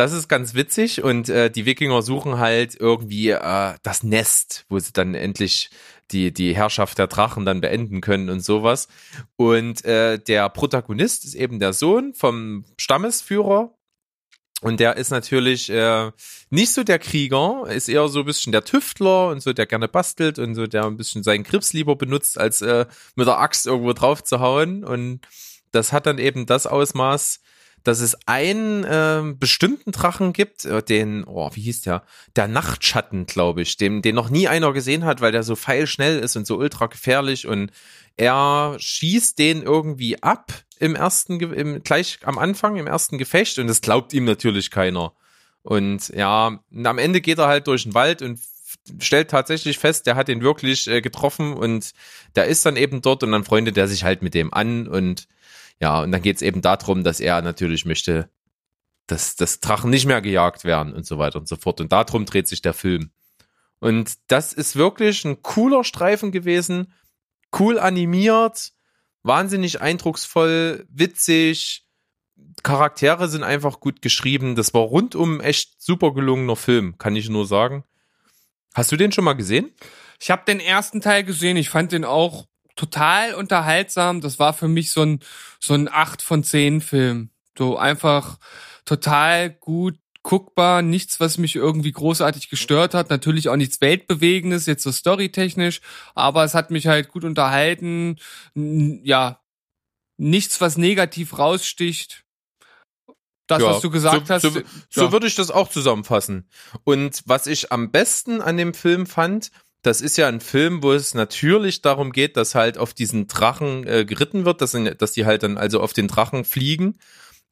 Das ist ganz witzig und äh, die Wikinger suchen halt irgendwie äh, das Nest, wo sie dann endlich die, die Herrschaft der Drachen dann beenden können und sowas. Und äh, der Protagonist ist eben der Sohn vom Stammesführer Und der ist natürlich äh, nicht so der Krieger, ist eher so ein bisschen der Tüftler und so, der gerne bastelt und so, der ein bisschen seinen Grips lieber benutzt, als äh, mit der Axt irgendwo drauf zu hauen. Und das hat dann eben das Ausmaß, dass es einen äh, bestimmten Drachen gibt, äh, den, oh, wie hieß der? Der Nachtschatten, glaube ich, den, den noch nie einer gesehen hat, weil der so feilschnell ist und so ultra gefährlich und er schießt den irgendwie ab im ersten, im, gleich am Anfang, im ersten Gefecht und das glaubt ihm natürlich keiner. Und ja, am Ende geht er halt durch den Wald und stellt tatsächlich fest, der hat ihn wirklich äh, getroffen und der ist dann eben dort und dann freundet er sich halt mit dem an und ja, und dann geht's eben darum, dass er natürlich möchte, dass, dass Drachen nicht mehr gejagt werden und so weiter und so fort. Und darum dreht sich der Film. Und das ist wirklich ein cooler Streifen gewesen, cool animiert, wahnsinnig eindrucksvoll, witzig. Charaktere sind einfach gut geschrieben. Das war rundum echt super gelungener Film, kann ich nur sagen. Hast du den schon mal gesehen? Ich habe den ersten Teil gesehen, ich fand den auch total unterhaltsam. Das war für mich so ein so ein 8 von 10 Film. So einfach total gut guckbar, nichts, was mich irgendwie großartig gestört hat, natürlich auch nichts weltbewegendes, jetzt so storytechnisch, aber es hat mich halt gut unterhalten. Ja, nichts, was negativ raussticht. Das, Ja, was du gesagt so, hast, So, so ja. würde ich das auch zusammenfassen. Und was ich am besten an dem Film fand, das ist ja ein Film, wo es natürlich darum geht, dass halt auf diesen Drachen äh, geritten wird, dass, in- dass die halt dann also auf den Drachen fliegen.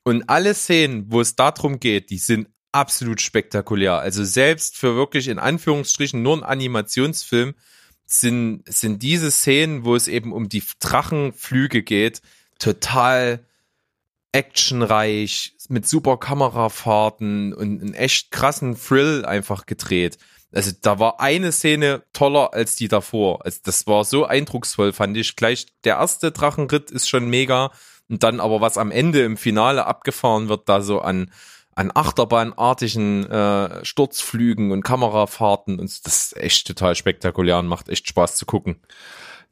Und alle Szenen, wo es darum geht, die sind absolut spektakulär. Also selbst für wirklich in Anführungsstrichen nur ein Animationsfilm sind, sind diese Szenen, wo es eben um die Drachenflüge geht, total actionreich, mit super Kamerafahrten und einen echt krassen Thrill einfach gedreht. Also da war eine Szene toller als die davor. Also das war so eindrucksvoll, fand ich. Gleich der erste Drachenritt ist schon mega. Und dann aber, was am Ende im Finale abgefahren wird, da so an, an Achterbahnartigen äh, Sturzflügen und Kamerafahrten. Und das ist echt total spektakulär und macht echt Spaß zu gucken.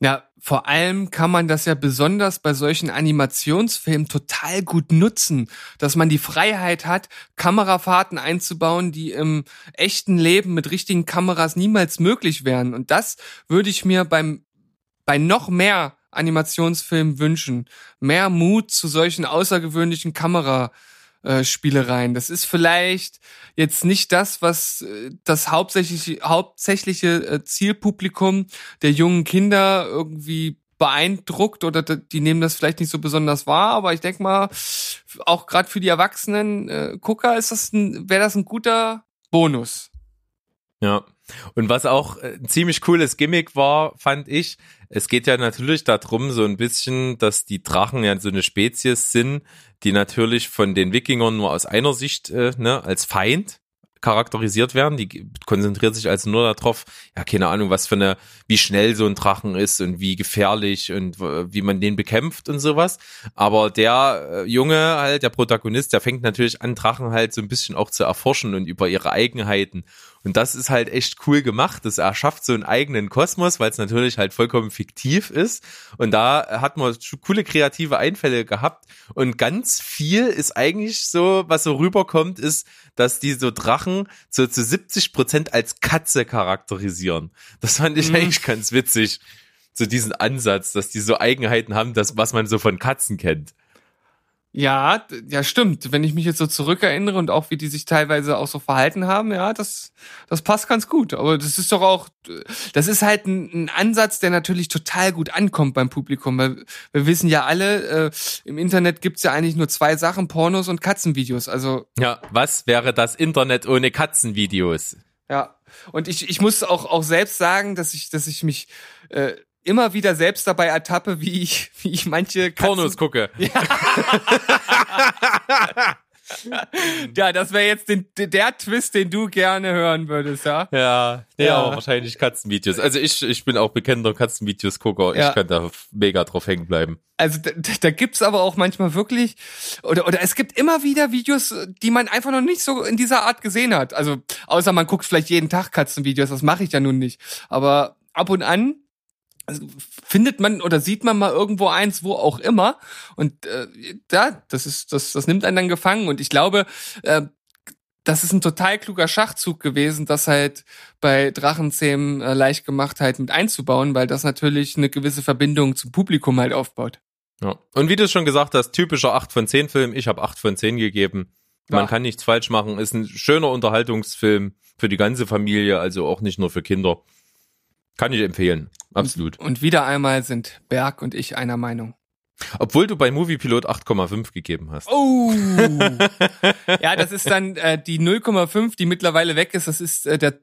Ja, vor allem kann man das ja besonders bei solchen Animationsfilmen total gut nutzen, dass man die Freiheit hat, Kamerafahrten einzubauen, die im echten Leben mit richtigen Kameras niemals möglich wären. Und das würde ich mir beim, bei noch mehr Animationsfilmen wünschen. Mehr Mut zu solchen außergewöhnlichen Kamera, äh, Spielereien. Das ist vielleicht jetzt nicht das, was äh, das hauptsächliche, hauptsächliche äh, Zielpublikum der jungen Kinder irgendwie beeindruckt oder die nehmen das vielleicht nicht so besonders wahr, aber ich denke mal, auch gerade für die erwachsenen Gucker ist das ein, wäre das ein guter Bonus. Ja. Und was auch ein ziemlich cooles Gimmick war, fand ich, es geht ja natürlich darum, so ein bisschen, dass die Drachen ja so eine Spezies sind, die natürlich von den Wikingern nur aus einer Sicht, äh, ne, als Feind charakterisiert werden. Die konzentriert sich also nur darauf, ja, keine Ahnung, was für eine, wie schnell so ein Drachen ist und wie gefährlich und äh, wie man den bekämpft und sowas. Aber der äh, Junge halt, der Protagonist, der fängt natürlich an, Drachen halt so ein bisschen auch zu erforschen und über ihre Eigenheiten. Und das ist halt echt cool gemacht. Das erschafft so einen eigenen Kosmos, weil es natürlich halt vollkommen fiktiv ist. Und da hat man coole kreative Einfälle gehabt. Und ganz viel ist eigentlich so, was so rüberkommt, ist, dass die so Drachen so zu 70 Prozent als Katze charakterisieren. Das fand ich Mhm. eigentlich ganz witzig. So diesen Ansatz, dass die so Eigenheiten haben, das, was man so von Katzen kennt. Ja, ja, stimmt. Wenn ich mich jetzt so zurückerinnere und auch wie die sich teilweise auch so verhalten haben, ja, das, das passt ganz gut. Aber das ist doch auch, das ist halt ein, ein Ansatz, der natürlich total gut ankommt beim Publikum. Weil wir wissen ja alle, äh, im Internet gibt's ja eigentlich nur zwei Sachen, Pornos und Katzenvideos. Also Ja, was wäre das Internet ohne Katzenvideos? Ja, und ich, ich muss auch, auch selbst sagen, dass ich, dass ich mich äh, immer wieder selbst dabei ertappe, wie ich, <laughs> wie ich manche Katzen, Pornos gucke. <laughs> Ja, das wäre jetzt den, der Twist, den du gerne hören würdest, ja? Ja, ja, Ja. aber wahrscheinlich Katzenvideos. Also ich, ich bin auch bekennender Katzenvideos-Gucker. Ja. Ich kann da mega drauf hängen bleiben. Also da, da gibt's aber auch manchmal wirklich, oder, oder es gibt immer wieder Videos, die man einfach noch nicht so in dieser Art gesehen hat. Also außer man guckt vielleicht jeden Tag Katzenvideos, das mache ich ja nun nicht. Aber ab und an findet man oder sieht man mal irgendwo eins, wo auch immer. Und äh, da, das ist, das, das nimmt einen dann gefangen. Und ich glaube, äh, das ist ein total kluger Schachzug gewesen, das halt bei Drachenzähmen äh, leicht gemacht halt mit einzubauen, weil das natürlich eine gewisse Verbindung zum Publikum halt aufbaut. Ja. Und wie du schon gesagt hast, typischer 8 von 10 Film. Ich habe 8 von 10 gegeben. Man Ja. kann nichts falsch machen. Ist ein schöner Unterhaltungsfilm für die ganze Familie, also auch nicht nur für Kinder. Kann ich empfehlen. Absolut. Und wieder einmal sind Berg und ich einer Meinung. Obwohl du bei Moviepilot 8,5 gegeben hast. Oh! <laughs> ja, das ist dann äh, die 0,5, die mittlerweile weg ist. Das ist äh, der,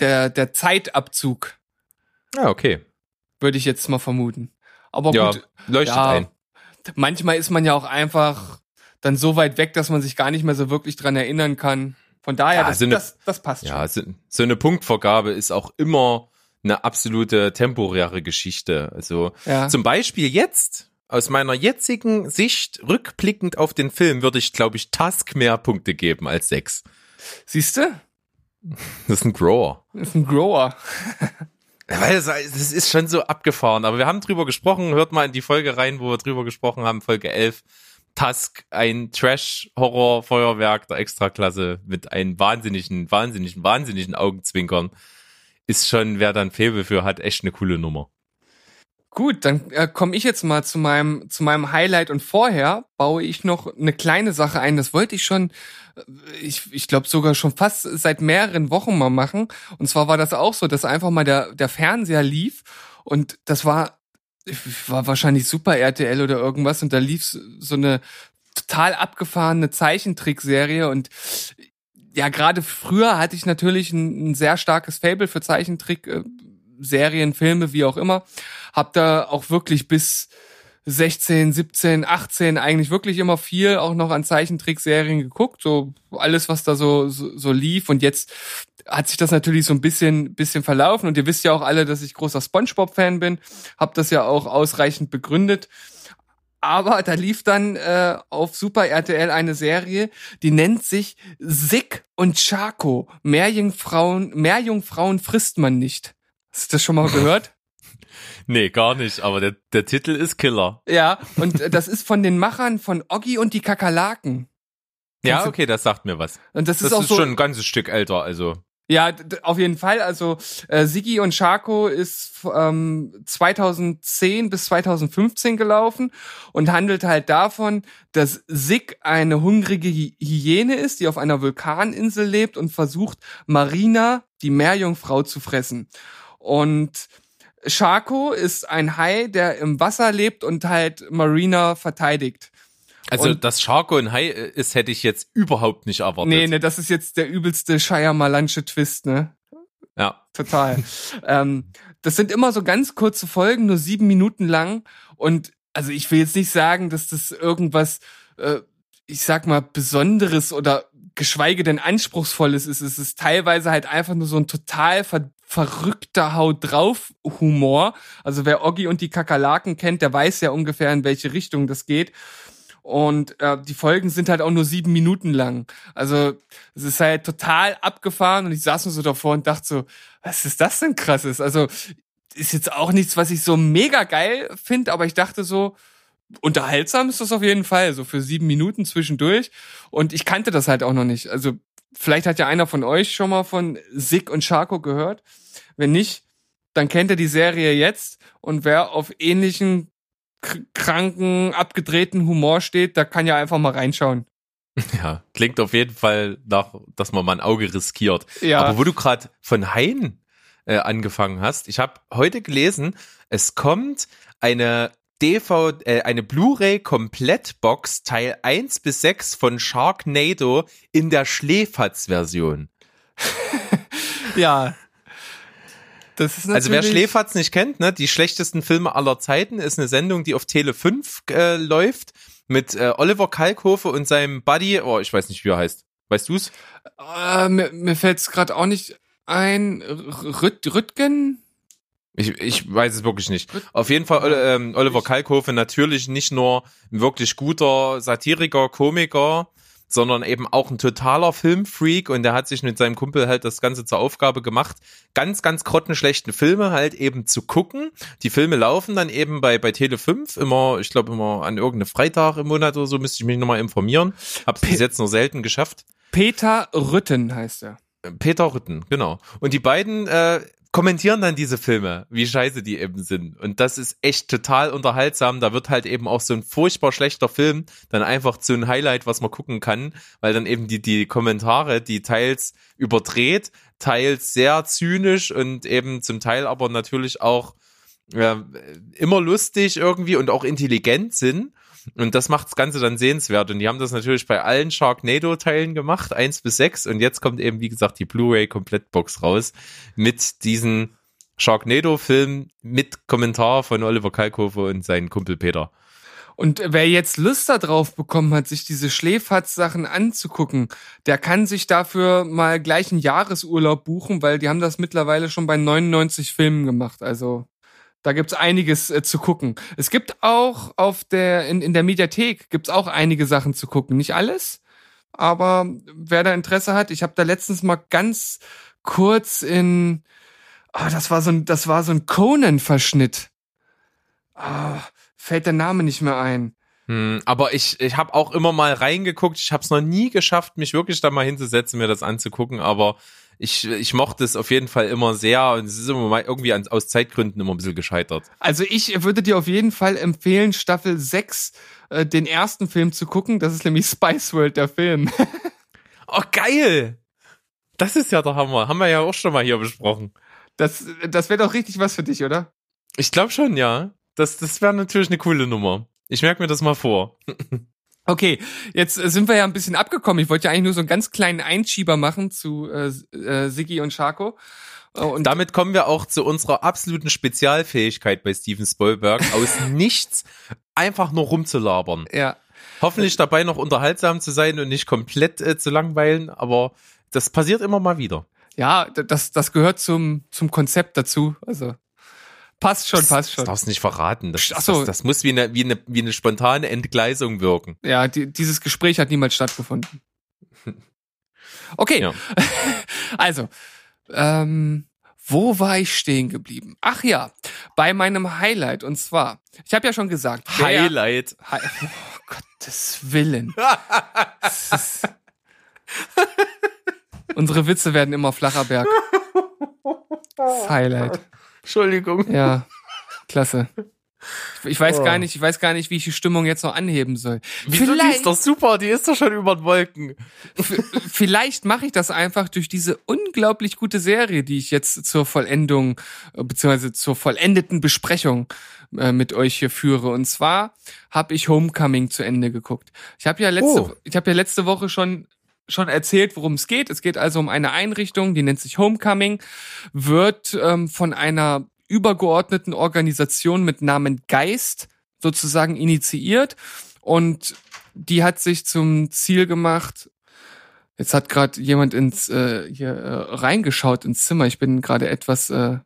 der, der Zeitabzug, Ja, okay. würde ich jetzt mal vermuten. Aber Ja, gut, leuchtet ja, ein. manchmal ist man ja auch einfach dann so weit weg, dass man sich gar nicht mehr so wirklich dran erinnern kann. Von daher, Ja, das, so eine- das, das passt Ja, schon. so, so eine Punktvergabe ist auch immer eine absolute temporäre Geschichte. Also Ja. zum Beispiel jetzt, aus meiner jetzigen Sicht, rückblickend auf den Film, würde ich, glaube ich, Task mehr Punkte geben als sechs. Siehst du? Das ist ein Grower. Das ist ein Grower. Weil es, es ist schon so abgefahren. Aber wir haben drüber gesprochen. Hört mal in die Folge rein, wo wir drüber gesprochen haben, Folge 11. Tusk, ein Trash-Horror-Feuerwerk der Extraklasse mit einem wahnsinnigen, wahnsinnigen, wahnsinnigen Augenzwinkern. Ist schon, wer dann Faible für hat, echt eine coole Nummer. Gut, dann äh, komme ich jetzt mal zu meinem zu meinem Highlight und vorher baue ich noch eine kleine Sache ein. Das wollte ich schon, äh, ich, ich glaube sogar schon fast seit mehreren Wochen mal machen. Und zwar war das auch so, dass einfach mal der der Fernseher lief und das war war wahrscheinlich Super RTL oder irgendwas und da lief so eine total abgefahrene Zeichentrickserie und ja, gerade früher hatte ich natürlich ein, ein sehr starkes Fable für Zeichentrick, äh, Serien, Filme, wie auch immer. Hab da auch wirklich bis 16, 17, 18 eigentlich wirklich immer viel auch noch an Zeichentrickserien geguckt, so alles, was da so, so, so lief. Und jetzt hat sich das natürlich so ein bisschen, bisschen verlaufen. Und ihr wisst ja auch alle, dass ich großer SpongeBob-Fan bin. Hab das ja auch ausreichend begründet. Aber da lief dann äh, auf Super RTL eine Serie, die nennt sich Sick und Chaco. Meerjungfrauen, Meerjungfrauen frisst man nicht. Hast du das schon mal <laughs> gehört? Nee, gar nicht, aber der, der Titel ist Killer. ja, und äh, das ist von den Machern von Oggi und die Kakerlaken. Ja, okay, das sagt mir was. Und das, Das ist auch ist so, schon ein ganzes Stück älter, also. Ja, auf jeden Fall. Also äh, Sigi und Charco ist ähm, 2010 bis 2015 gelaufen und handelt halt davon, dass Sig eine hungrige Hy Hyäne ist, die auf einer Vulkaninsel lebt und versucht, Marina, die Meerjungfrau, zu fressen. Und Charco ist ein Hai, der im Wasser lebt und halt Marina verteidigt. Also, Und- dass Sharko ein Hai ist, hätte ich jetzt überhaupt nicht erwartet. Nee, ne, das ist jetzt der übelste Shyamalansche Twist, ne? Ja. Total. <laughs> ähm, das sind immer so ganz kurze Folgen, nur sieben Minuten lang. Und also ich will jetzt nicht sagen, dass das irgendwas, äh, ich sag mal, Besonderes oder geschweige denn Anspruchsvolles ist. Es ist teilweise halt einfach nur so ein total ver verrückter Haut drauf Humor. Also wer Oggi und die Kakerlaken kennt, der weiß ja ungefähr, in welche Richtung das geht. Und äh, die Folgen sind halt auch nur sieben Minuten lang. Also es ist halt total abgefahren und ich saß nur so davor und dachte so, was ist das denn krasses? Also ist jetzt auch nichts, was ich so mega geil finde, aber ich dachte so, unterhaltsam ist das auf jeden Fall, so für sieben Minuten zwischendurch. Und ich kannte das halt auch noch nicht. Also vielleicht hat ja einer von euch schon mal von Sig und Charco gehört. Wenn nicht, dann kennt er die Serie jetzt und wer auf ähnlichen kranken, abgedrehten Humor steht, da kann ja einfach mal reinschauen. <laughs> Ja, klingt auf jeden Fall nach, dass man mal ein Auge riskiert. Ja. Aber wo du gerade von Haien äh, angefangen hast, ich habe heute gelesen, es kommt eine DV, äh, eine Blu-ray Komplettbox Teil 1 bis 6 von Sharknado in der Schläferz-Version. <laughs> Ja. Das ist Also wer Schläferz nicht kennt, ne, die schlechtesten Filme aller Zeiten ist eine Sendung, die auf Tele 5 äh, läuft mit äh, Oliver Kalkofe und seinem Buddy, oh, ich weiß nicht, wie er heißt. Weißt du's? Äh, mir mir fällt es gerade auch nicht ein. Rüt Rüttgen? Ich, ich weiß es wirklich nicht. Auf jeden Fall ähm, Oliver Kalkofe natürlich nicht nur ein wirklich guter Satiriker, Komiker, sondern eben auch ein totaler Filmfreak und der hat sich mit seinem Kumpel halt das Ganze zur Aufgabe gemacht, ganz, ganz grottenschlechten Filme halt eben zu gucken. Die Filme laufen dann eben bei, bei Tele 5 immer, ich glaube immer an irgendeinem Freitag im Monat oder so, müsste ich mich nochmal informieren. Hab's bis jetzt nur selten geschafft. Peter Rütten heißt er. Peter Rütten, genau. Und die beiden äh, kommentieren dann diese Filme, wie scheiße die eben sind. Und das ist echt total unterhaltsam. Da wird halt eben auch so ein furchtbar schlechter Film dann einfach zu ein Highlight, was man gucken kann, weil dann eben die, die Kommentare, die teils überdreht, teils sehr zynisch und eben zum Teil aber natürlich auch ja, immer lustig irgendwie und auch intelligent sind. Und das macht das Ganze dann sehenswert. Und die haben das natürlich bei allen Sharknado-Teilen gemacht, eins bis sechs. Und jetzt kommt eben, wie gesagt, die Blu-ray-Komplettbox raus mit diesen Sharknado-Film mit Kommentar von Oliver Kalkofe und seinen Kumpel Peter. Und wer jetzt Lust darauf bekommen hat, sich diese Schläferz-Sachen anzugucken, der kann sich dafür mal gleich einen Jahresurlaub buchen, weil die haben das mittlerweile schon bei 99 Filmen gemacht. Also da gibt's einiges äh, zu gucken. Es gibt auch auf der, in, in der Mediathek gibt's auch einige Sachen zu gucken. Nicht alles, aber wer da Interesse hat, ich habe da letztens mal ganz kurz in, ah, das war so ein, das war so ein Conan-Verschnitt. Ah, fällt der Name nicht mehr ein. Hm, aber ich, ich habe auch immer mal reingeguckt. Ich habe es noch nie geschafft, mich wirklich da mal hinzusetzen, mir das anzugucken. Aber ich, ich mochte es auf jeden Fall immer sehr und es ist immer mal irgendwie an, aus Zeitgründen immer ein bisschen gescheitert. Also ich würde dir auf jeden Fall empfehlen, Staffel 6 äh, den ersten Film zu gucken. Das ist nämlich <laughs> Spice World, der Film. Oh, geil! Das ist ja der Hammer. Haben wir ja auch schon mal hier besprochen. Das, das wäre doch richtig was für dich, oder? Ich glaube schon, ja. Das, das wäre natürlich eine coole Nummer. Ich merke mir das mal vor. <laughs> Okay, jetzt äh, sind wir ja ein bisschen abgekommen. Ich wollte ja eigentlich nur so einen ganz kleinen Einschieber machen zu äh, äh, Siggi und Schako. Äh, Und damit kommen wir auch zu unserer absoluten Spezialfähigkeit bei Steven Spielberg, <laughs> aus nichts einfach nur rumzulabern. ja, Hoffentlich dabei noch unterhaltsam zu sein und nicht komplett äh, zu langweilen, aber das passiert immer mal wieder. ja, das, das gehört zum, zum Konzept dazu. Also passt schon, passt Das schon. darfst du nicht verraten. Das, Ach so. das, das muss wie eine, wie, eine, wie eine spontane Entgleisung wirken. Ja, die, dieses Gespräch hat niemals stattgefunden. <laughs> Okay, Ja. <laughs> also, ähm, wo war ich stehen geblieben? Ach ja, bei meinem Highlight. Und zwar, ich habe ja schon gesagt, Highlight. Hi oh, Gottes Willen. <laughs> Das ist- Unsere Witze werden immer flacher Berg. Das Highlight. Entschuldigung. Ja, klasse. Ich, weiß Oh. gar nicht, ich weiß gar nicht, wie ich die Stimmung jetzt noch anheben soll. Wieso, die ist doch super, die ist doch schon über den Wolken. Vielleicht mache ich das einfach durch diese unglaublich gute Serie, die ich jetzt zur Vollendung beziehungsweise zur vollendeten Besprechung äh, mit euch hier führe. Und zwar habe ich Homecoming zu Ende geguckt. Ich habe ja letzte, Oh. ich habe ja letzte Woche schon schon erzählt, worum es geht. Es geht also um eine Einrichtung, die nennt sich Homecoming, wird ähm, von einer übergeordneten Organisation mit Namen Geist sozusagen initiiert und die hat sich zum Ziel gemacht, Jetzt hat gerade jemand ins äh, hier äh, reingeschaut ins Zimmer. Ich bin gerade etwas äh,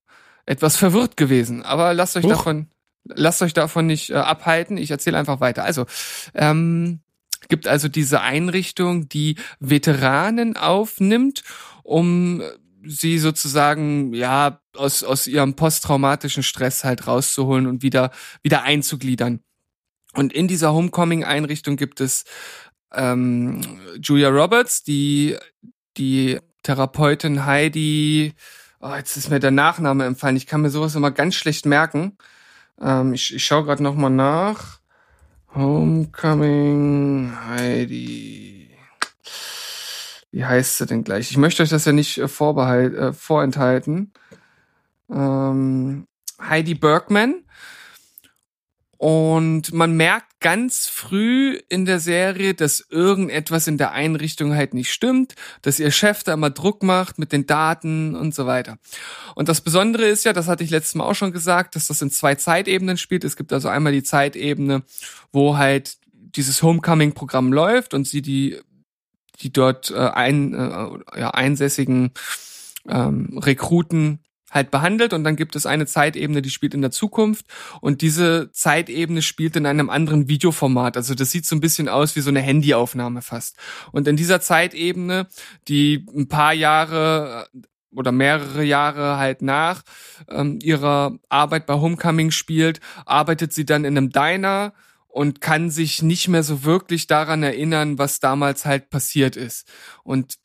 etwas verwirrt gewesen, aber lasst euch Huch. davon lasst euch davon nicht äh, abhalten. Ich erzähle einfach weiter. Also ähm, gibt also diese Einrichtung, die Veteranen aufnimmt, um sie sozusagen ja aus aus ihrem posttraumatischen Stress halt rauszuholen und wieder wieder einzugliedern. Und in dieser Homecoming-Einrichtung gibt es ähm, Julia Roberts, die die Therapeutin Heidi, oh, jetzt ist mir der Nachname empfallen, ich kann mir sowas immer ganz schlecht merken. Ähm, ich ich schaue gerade nochmal nach. Homecoming Heidi. Wie heißt sie denn gleich? Ich möchte euch das ja nicht äh, vorbehalt, äh, vorenthalten. Ähm, Heidi Bergman. Und man merkt ganz früh in der Serie, dass irgendetwas in der Einrichtung halt nicht stimmt, dass ihr Chef da immer Druck macht mit den Daten und so weiter. Und das Besondere ist ja, das hatte ich letztes Mal auch schon gesagt, dass das in zwei Zeitebenen spielt. Es gibt also einmal die Zeitebene, wo halt dieses Homecoming-Programm läuft und sie die, die dort äh, ein, äh, ja, einsässigen ähm, Rekruten halt behandelt und dann gibt es eine Zeitebene, die spielt in der Zukunft und diese Zeitebene spielt in einem anderen Videoformat. Also das sieht so ein bisschen aus wie so eine Handyaufnahme fast. Und in dieser Zeitebene, die ein paar Jahre äh, oder mehrere Jahre halt nach ähm, ihrer Arbeit bei Homecoming spielt, arbeitet sie dann in einem Diner und kann sich nicht mehr so wirklich daran erinnern, was damals halt passiert ist. Und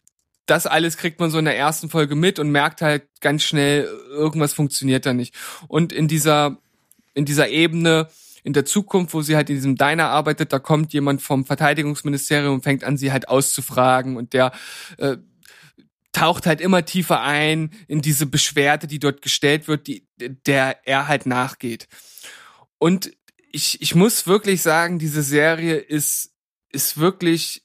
das alles kriegt man so in der ersten Folge mit und merkt halt ganz schnell, irgendwas funktioniert da nicht. Und in dieser, in dieser Ebene, in der Zukunft, wo sie halt in diesem Diner arbeitet, da kommt jemand vom Verteidigungsministerium und fängt an, sie halt auszufragen und der äh, taucht halt immer tiefer ein in diese Beschwerde, die dort gestellt wird, die, der er halt nachgeht. Und ich, ich muss wirklich sagen, diese Serie ist, ist wirklich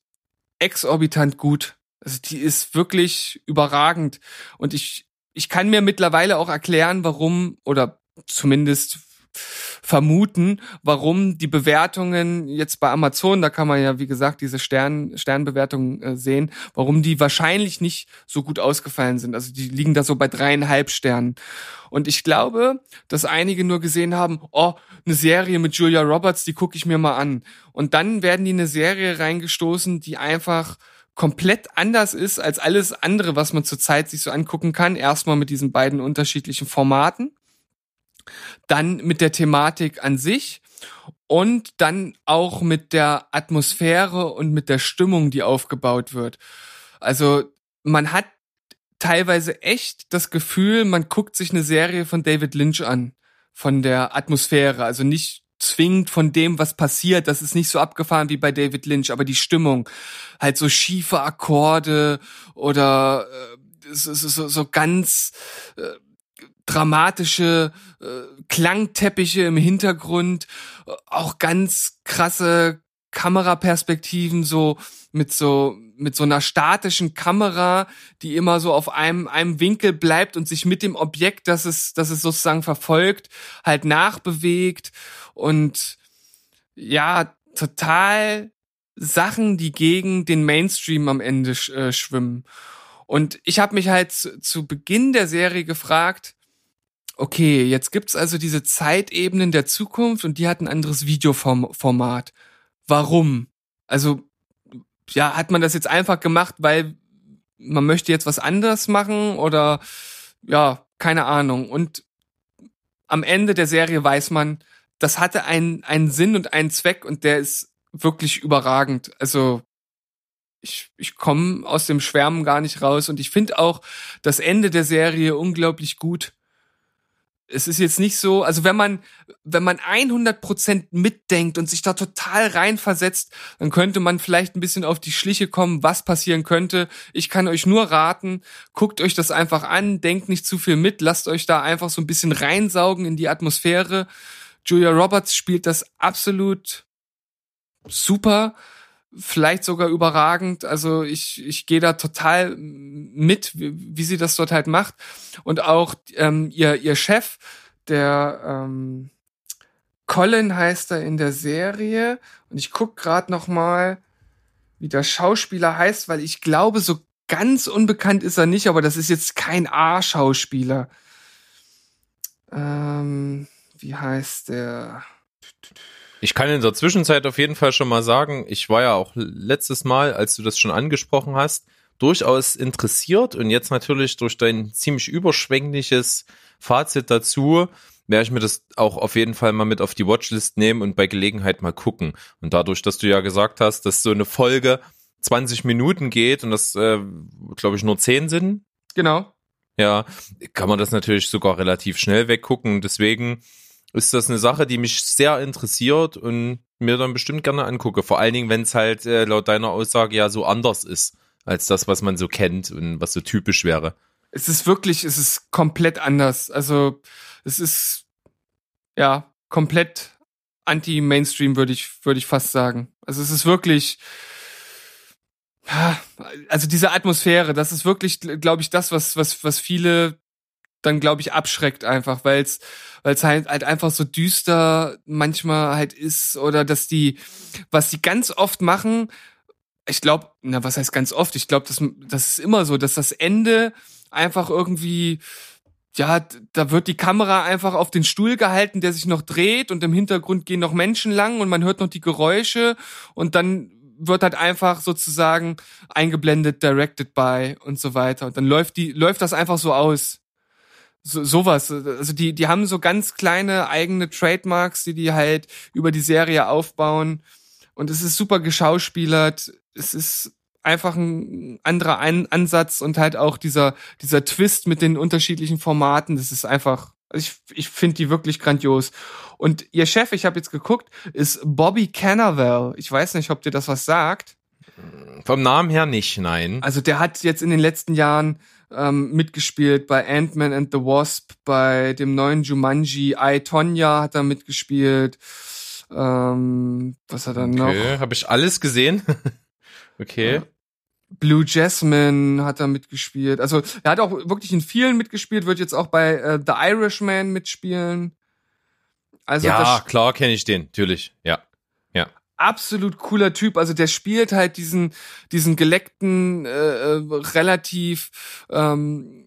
exorbitant gut. Also die ist wirklich überragend. Und ich, ich kann mir mittlerweile auch erklären, warum, oder zumindest vermuten, warum die Bewertungen jetzt bei Amazon, da kann man ja wie gesagt diese Stern Sternbewertungen äh, sehen, warum die wahrscheinlich nicht so gut ausgefallen sind. Also die liegen da so bei dreieinhalb Sternen. Und ich glaube, dass einige nur gesehen haben, oh, eine Serie mit Julia Roberts, die gucke ich mir mal an. Und dann werden die eine Serie reingestoßen, die einfach komplett anders ist als alles andere, was man zurzeit sich so angucken kann. Erstmal mit diesen beiden unterschiedlichen Formaten dann mit der Thematik an sich und dann auch mit der Atmosphäre und mit der Stimmung, die aufgebaut wird. Also man hat teilweise echt das Gefühl, man guckt sich eine Serie von David Lynch an, von der Atmosphäre, also nicht zwingend von dem, was passiert. Das ist nicht so abgefahren wie bei David Lynch, aber die Stimmung, halt so schiefe Akkorde oder äh, so, so, so ganz äh, dramatische äh, Klangteppiche im Hintergrund, auch ganz krasse Kameraperspektiven, so mit so mit so einer statischen Kamera, die immer so auf einem einem Winkel bleibt und sich mit dem Objekt, das es das es sozusagen verfolgt, halt nachbewegt und ja total Sachen, die gegen den Mainstream am Ende äh, schwimmen. Und ich habe mich halt zu, zu Beginn der Serie gefragt, okay, jetzt gibt's also diese Zeitebenen der Zukunft und die hat ein anderes Videoformat. Warum? Also, ja, hat man das jetzt einfach gemacht, weil man möchte jetzt was anderes machen oder ja, keine Ahnung. Und am Ende der Serie weiß man, das hatte einen, einen Sinn und einen Zweck und der ist wirklich überragend. Also ich, ich komme aus dem Schwärmen gar nicht raus und ich finde auch das Ende der Serie unglaublich gut es ist jetzt nicht so, also wenn man, wenn man 100% mitdenkt und sich da total reinversetzt, dann könnte man vielleicht ein bisschen auf die Schliche kommen, was passieren könnte. Ich kann euch nur raten, guckt euch das einfach an, denkt nicht zu viel mit, lasst euch da einfach so ein bisschen reinsaugen in die Atmosphäre. Julia Roberts spielt das absolut super vielleicht sogar überragend. Also ich, ich gehe da total mit, wie, wie sie das dort halt macht. Und auch ähm, ihr, ihr Chef, der ähm, Colin heißt er in der Serie. Und ich guck gerade noch mal, wie der Schauspieler heißt, weil ich glaube, so ganz unbekannt ist er nicht, aber das ist jetzt kein A-Schauspieler. Ähm, wie heißt der? Ich kann in der Zwischenzeit auf jeden Fall schon mal sagen, ich war ja auch letztes Mal, als du das schon angesprochen hast, durchaus interessiert und jetzt natürlich durch dein ziemlich überschwängliches Fazit dazu werde ich mir das auch auf jeden Fall mal mit auf die Watchlist nehmen und bei Gelegenheit mal gucken. Und dadurch, dass du ja gesagt hast, dass so eine Folge 20 Minuten geht und das, äh, glaube ich, nur 10 sind. Genau. Ja, kann man das natürlich sogar relativ schnell weggucken. Deswegen ist das eine Sache, die mich sehr interessiert und mir dann bestimmt gerne angucke. Vor allen Dingen, wenn es halt äh, laut deiner Aussage ja so anders ist als das, was man so kennt und was so typisch wäre. Es ist wirklich, es ist komplett anders. Also es ist ja komplett anti-Mainstream, würde ich, würde ich fast sagen. Also es ist wirklich, also diese Atmosphäre, das ist wirklich, glaube ich, das, was, was, was viele dann, glaube ich, abschreckt einfach, weil es weil es halt, halt einfach so düster manchmal halt ist oder dass die, was die ganz oft machen, ich glaube, na, was heißt ganz oft? Ich glaube, das, das ist immer so, dass das Ende einfach irgendwie, ja, da wird die Kamera einfach auf den Stuhl gehalten, der sich noch dreht und im Hintergrund gehen noch Menschen lang und man hört noch die Geräusche und dann wird halt einfach sozusagen eingeblendet, directed by und so weiter. Und dann läuft die, läuft das einfach so aus. So, sowas. Also die, die haben so ganz kleine eigene Trademarks, die die halt über die Serie aufbauen. Und es ist super geschauspielert. Es ist einfach ein anderer An Ansatz und halt auch dieser, dieser Twist mit den unterschiedlichen Formaten. Das ist einfach, also ich, ich finde die wirklich grandios. Und ihr Chef, ich habe jetzt geguckt, ist Bobby Cannavale. Ich weiß nicht, ob dir das was sagt. Vom Namen her nicht, nein. Also der hat jetzt in den letzten Jahren ähm, mitgespielt bei Ant-Man and the Wasp, bei dem neuen Jumanji, I, Tonya hat er mitgespielt. Ähm, was hat er noch? Okay, habe ich alles gesehen. <laughs> okay. Ja. Blue Jasmine hat er mitgespielt. Also er hat auch wirklich in vielen mitgespielt, wird jetzt auch bei äh, The Irishman mitspielen. Also ja, klar kenne ich den, natürlich. Ja. Absolut cooler Typ. Also der spielt halt diesen diesen geleckten, äh, äh, relativ ähm,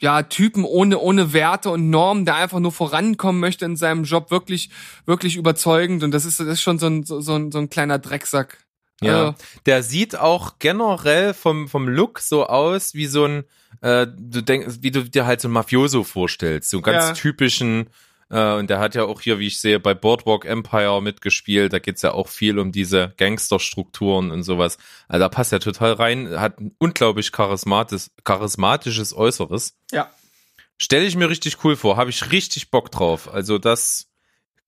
ja Typen ohne ohne Werte und Normen, der einfach nur vorankommen möchte in seinem Job, wirklich wirklich überzeugend. Und das ist das ist schon so ein so, so ein, so ein kleiner Drecksack. Ja, Also, der sieht auch generell vom, vom Look so aus wie so ein, äh, du denkst, wie du dir halt so ein Mafioso vorstellst, so einen ganz Ja. typischen, äh, und der hat ja auch hier, wie ich sehe, bei Boardwalk Empire mitgespielt, da geht's ja auch viel um diese Gangsterstrukturen und sowas. Also da passt er total rein, hat ein unglaublich charismatis, charismatisches Äußeres. ja. Stelle ich mir richtig cool vor, habe ich richtig Bock drauf. Also das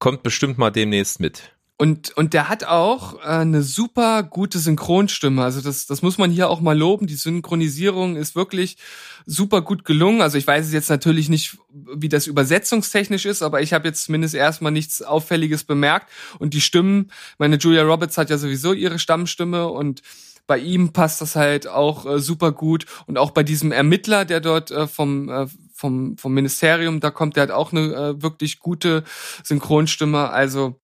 kommt bestimmt mal demnächst mit. Und, und der hat auch äh, eine super gute Synchronstimme. Also das, das muss man hier auch mal loben. Die Synchronisierung ist wirklich super gut gelungen. Also ich weiß jetzt natürlich nicht, wie das übersetzungstechnisch ist, aber ich habe jetzt zumindest erstmal nichts Auffälliges bemerkt. Und die Stimmen, meine Julia Roberts hat ja sowieso ihre Stammstimme und bei ihm passt das halt auch äh, super gut. Und auch bei diesem Ermittler, der dort äh, vom, äh, vom, vom Ministerium, da kommt, der hat auch eine äh, wirklich gute Synchronstimme. Also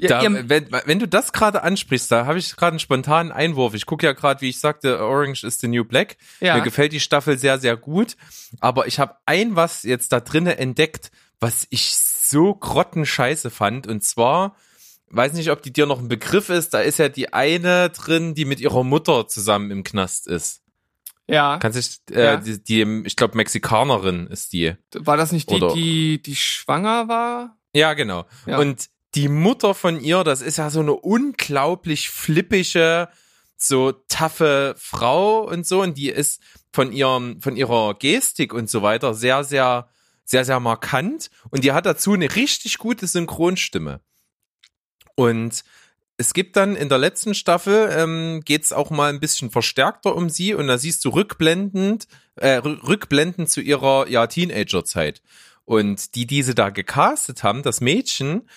Da, ihr- wenn, wenn du das gerade ansprichst, da habe ich gerade einen spontanen Einwurf. Ich gucke ja gerade, wie ich sagte, Orange is the New Black. Ja. Mir gefällt die Staffel sehr, sehr gut. Aber ich habe ein was jetzt da drinnen entdeckt, was ich so grottenscheiße fand. Und zwar, weiß nicht, ob die dir noch ein Begriff ist, da ist ja die eine drin, die mit ihrer Mutter zusammen im Knast ist. Ja, Kannst dich, äh, Ja. die, die, ich glaube, Mexikanerin ist die. war das nicht die, Oder- die, die schwanger war? Ja, genau. Ja. Und die Mutter von ihr, das ist ja so eine unglaublich flippige, so taffe Frau und so. Und die ist von ihrem, von ihrer Gestik und so weiter sehr, sehr, sehr, sehr markant. Und die hat dazu eine richtig gute Synchronstimme. Und es gibt dann in der letzten Staffel, ähm, geht's auch mal ein bisschen verstärkter um sie und da siehst du rückblendend, äh, rü- rückblendend zu ihrer ja, Teenagerzeit. Und die, die sie da gecastet haben, das Mädchen,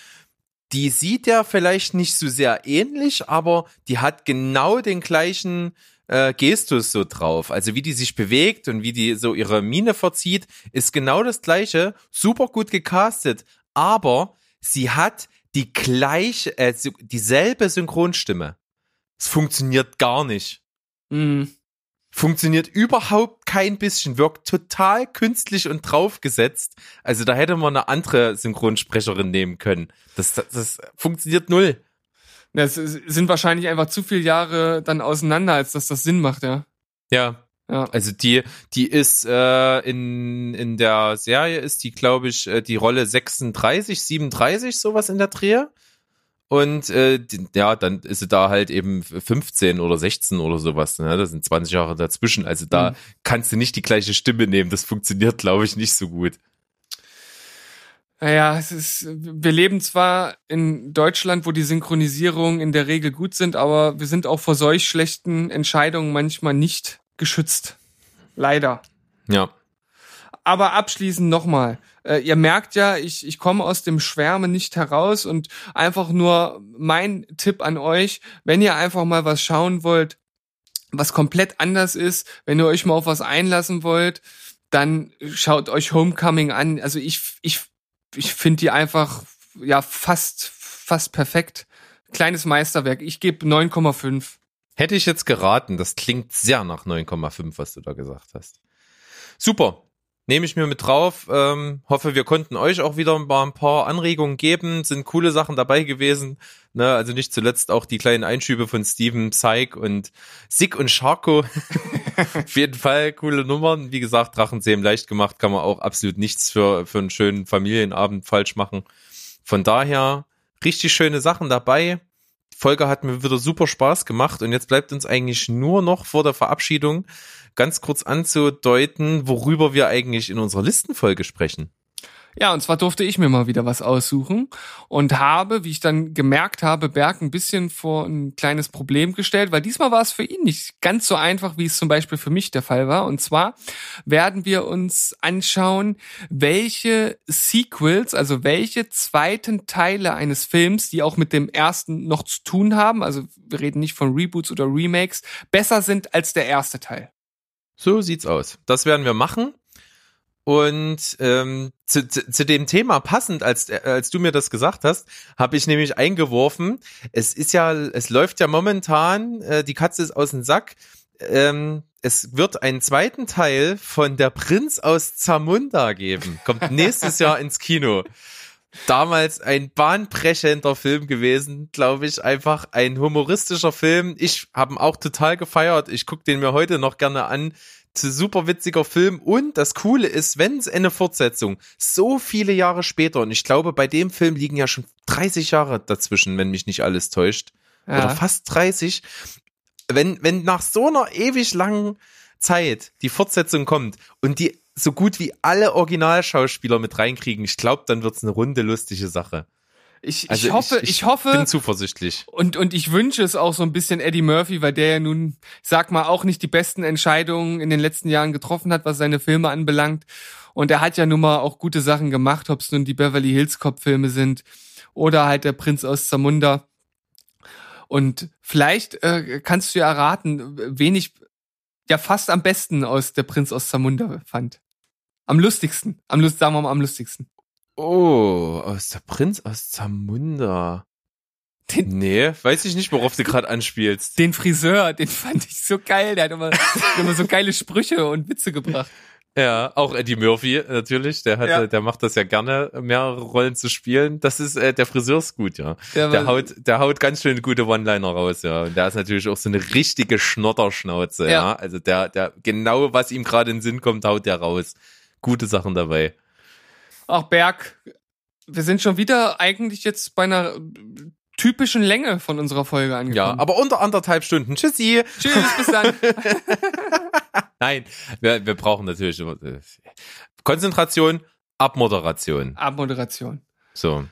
die sieht ja vielleicht nicht so sehr ähnlich, aber die hat genau den gleichen äh, Gestus so drauf. Also wie die sich bewegt und wie die so ihre Miene verzieht, ist genau das gleiche. Super gut gecastet, aber sie hat die gleiche, äh, dieselbe Synchronstimme. Es funktioniert gar nicht. Mhm. Funktioniert überhaupt kein bisschen, wirkt total künstlich und draufgesetzt. Also da hätte man eine andere Synchronsprecherin nehmen können. Das, das, das funktioniert null. Das sind wahrscheinlich einfach zu viele Jahre dann auseinander, als dass das Sinn macht, ja. Ja. Ja. Also die, die ist äh, in, in der Serie ist die, glaube ich, äh, die Rolle 36, 37, sowas in der Dreh. Und äh, die, ja, dann ist sie da halt eben 15 oder 16 oder sowas. Ne? Das sind 20 Jahre dazwischen. Also da Mhm. kannst du nicht die gleiche Stimme nehmen. Das funktioniert, glaube ich, nicht so gut. Naja, es ist, wir leben zwar in Deutschland, wo die Synchronisierungen in der Regel gut sind, aber wir sind auch vor solch schlechten Entscheidungen manchmal nicht geschützt. Leider. Ja. Aber abschließend nochmal. Äh, ihr merkt ja, ich, ich komme aus dem Schwärmen nicht heraus und einfach nur mein Tipp an euch, wenn ihr einfach mal was schauen wollt, was komplett anders ist, wenn ihr euch mal auf was einlassen wollt, dann schaut euch Homecoming an. Also ich, ich, ich finde die einfach, ja, fast, fast perfekt. Kleines Meisterwerk. Ich gebe 9,5. Hätte ich jetzt geraten, das klingt sehr nach 9,5, was du da gesagt hast. Super. Nehme ich mir mit drauf. Ähm, hoffe, wir konnten euch auch wieder mal ein paar Anregungen geben. Sind coole Sachen dabei gewesen. Ne, also nicht zuletzt auch die kleinen Einschübe von Steven, Psych und Sick und Sharko. <laughs> Auf jeden Fall coole Nummern. Wie gesagt, Drachenzähmen leicht gemacht, kann man auch absolut nichts für, für einen schönen Familienabend falsch machen. Von daher richtig schöne Sachen dabei. Folge hat mir wieder super Spaß gemacht und jetzt bleibt uns eigentlich nur noch vor der Verabschiedung ganz kurz anzudeuten, worüber wir eigentlich in unserer Listenfolge sprechen. Ja, und zwar durfte ich mir mal wieder was aussuchen und habe, wie ich dann gemerkt habe, Berg ein bisschen vor ein kleines Problem gestellt, weil diesmal war es für ihn nicht ganz so einfach, wie es zum Beispiel für mich der Fall war. Und zwar werden wir uns anschauen, welche Sequels, also welche zweiten Teile eines Films, die auch mit dem ersten noch zu tun haben, also wir reden nicht von Reboots oder Remakes, besser sind als der erste Teil. So sieht's aus. Das werden wir machen. Und ähm, zu, zu, zu dem Thema passend, als, als du mir das gesagt hast, habe ich nämlich eingeworfen, es ist ja, es läuft ja momentan, äh, die Katze ist aus dem Sack, ähm, es wird einen zweiten Teil von Der Prinz aus Zamunda geben. Kommt <laughs> nächstes Jahr ins Kino. Damals ein bahnbrechender Film gewesen, glaube ich. Einfach ein humoristischer Film. Ich habe ihn auch total gefeiert. Ich gucke den mir heute noch gerne an super witziger Film und das Coole ist, wenn es eine Fortsetzung so viele Jahre später und ich glaube, bei dem Film liegen ja schon 30 Jahre dazwischen, wenn mich nicht alles täuscht, Ja. oder fast 30, wenn wenn nach so einer ewig langen Zeit die Fortsetzung kommt und die so gut wie alle Originalschauspieler mit reinkriegen, ich glaube, dann wird's eine runde lustige Sache. Ich, Also ich hoffe, ich, hoffe, bin zuversichtlich. Und, und ich wünsche es auch so ein bisschen Eddie Murphy, weil der ja nun, ich sag mal, auch nicht die besten Entscheidungen in den letzten Jahren getroffen hat, was seine Filme anbelangt. Und er hat ja nun mal auch gute Sachen gemacht, ob es nun die Beverly Hills Cop Filme sind oder halt der Prinz aus Zamunda. Und vielleicht äh, kannst du ja erraten, wen ich ja fast am besten aus der Prinz aus Zamunda fand. Am lustigsten. Am lust, sagen wir mal am lustigsten. Oh, aus der Prinz aus Zamunda. Den- Nee, weiß ich nicht, worauf du gerade anspielst. Den Friseur, den fand ich so geil. Der hat immer, immer so geile Sprüche und Witze gebracht. Ja, auch Eddie Murphy natürlich, der hat, Ja. der macht das ja gerne, mehrere Rollen zu spielen. Das ist, äh, der Friseur ist gut, ja. Der, Der haut, der haut ganz schön gute One-Liner raus, ja. Und der ist natürlich auch so eine richtige Schnotterschnauze, ja. Ja. Also der, der, genau was ihm gerade in den Sinn kommt, haut der raus. Gute Sachen dabei. Ach, Berg, wir sind schon wieder eigentlich jetzt bei einer typischen Länge von unserer Folge angekommen. Ja, aber unter anderthalb Stunden. Tschüssi. Tschüss, bis dann. <laughs> Nein, wir, wir brauchen natürlich immer, äh, Konzentration, Abmoderation. Abmoderation. So.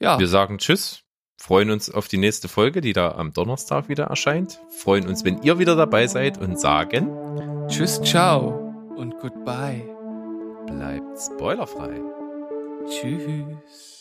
Ja, Wir sagen Tschüss, freuen uns auf die nächste Folge, die da am Donnerstag wieder erscheint. Freuen uns, wenn ihr wieder dabei seid und sagen, tschüss, ciao und goodbye. Bleibt spoilerfrei. Tschüss.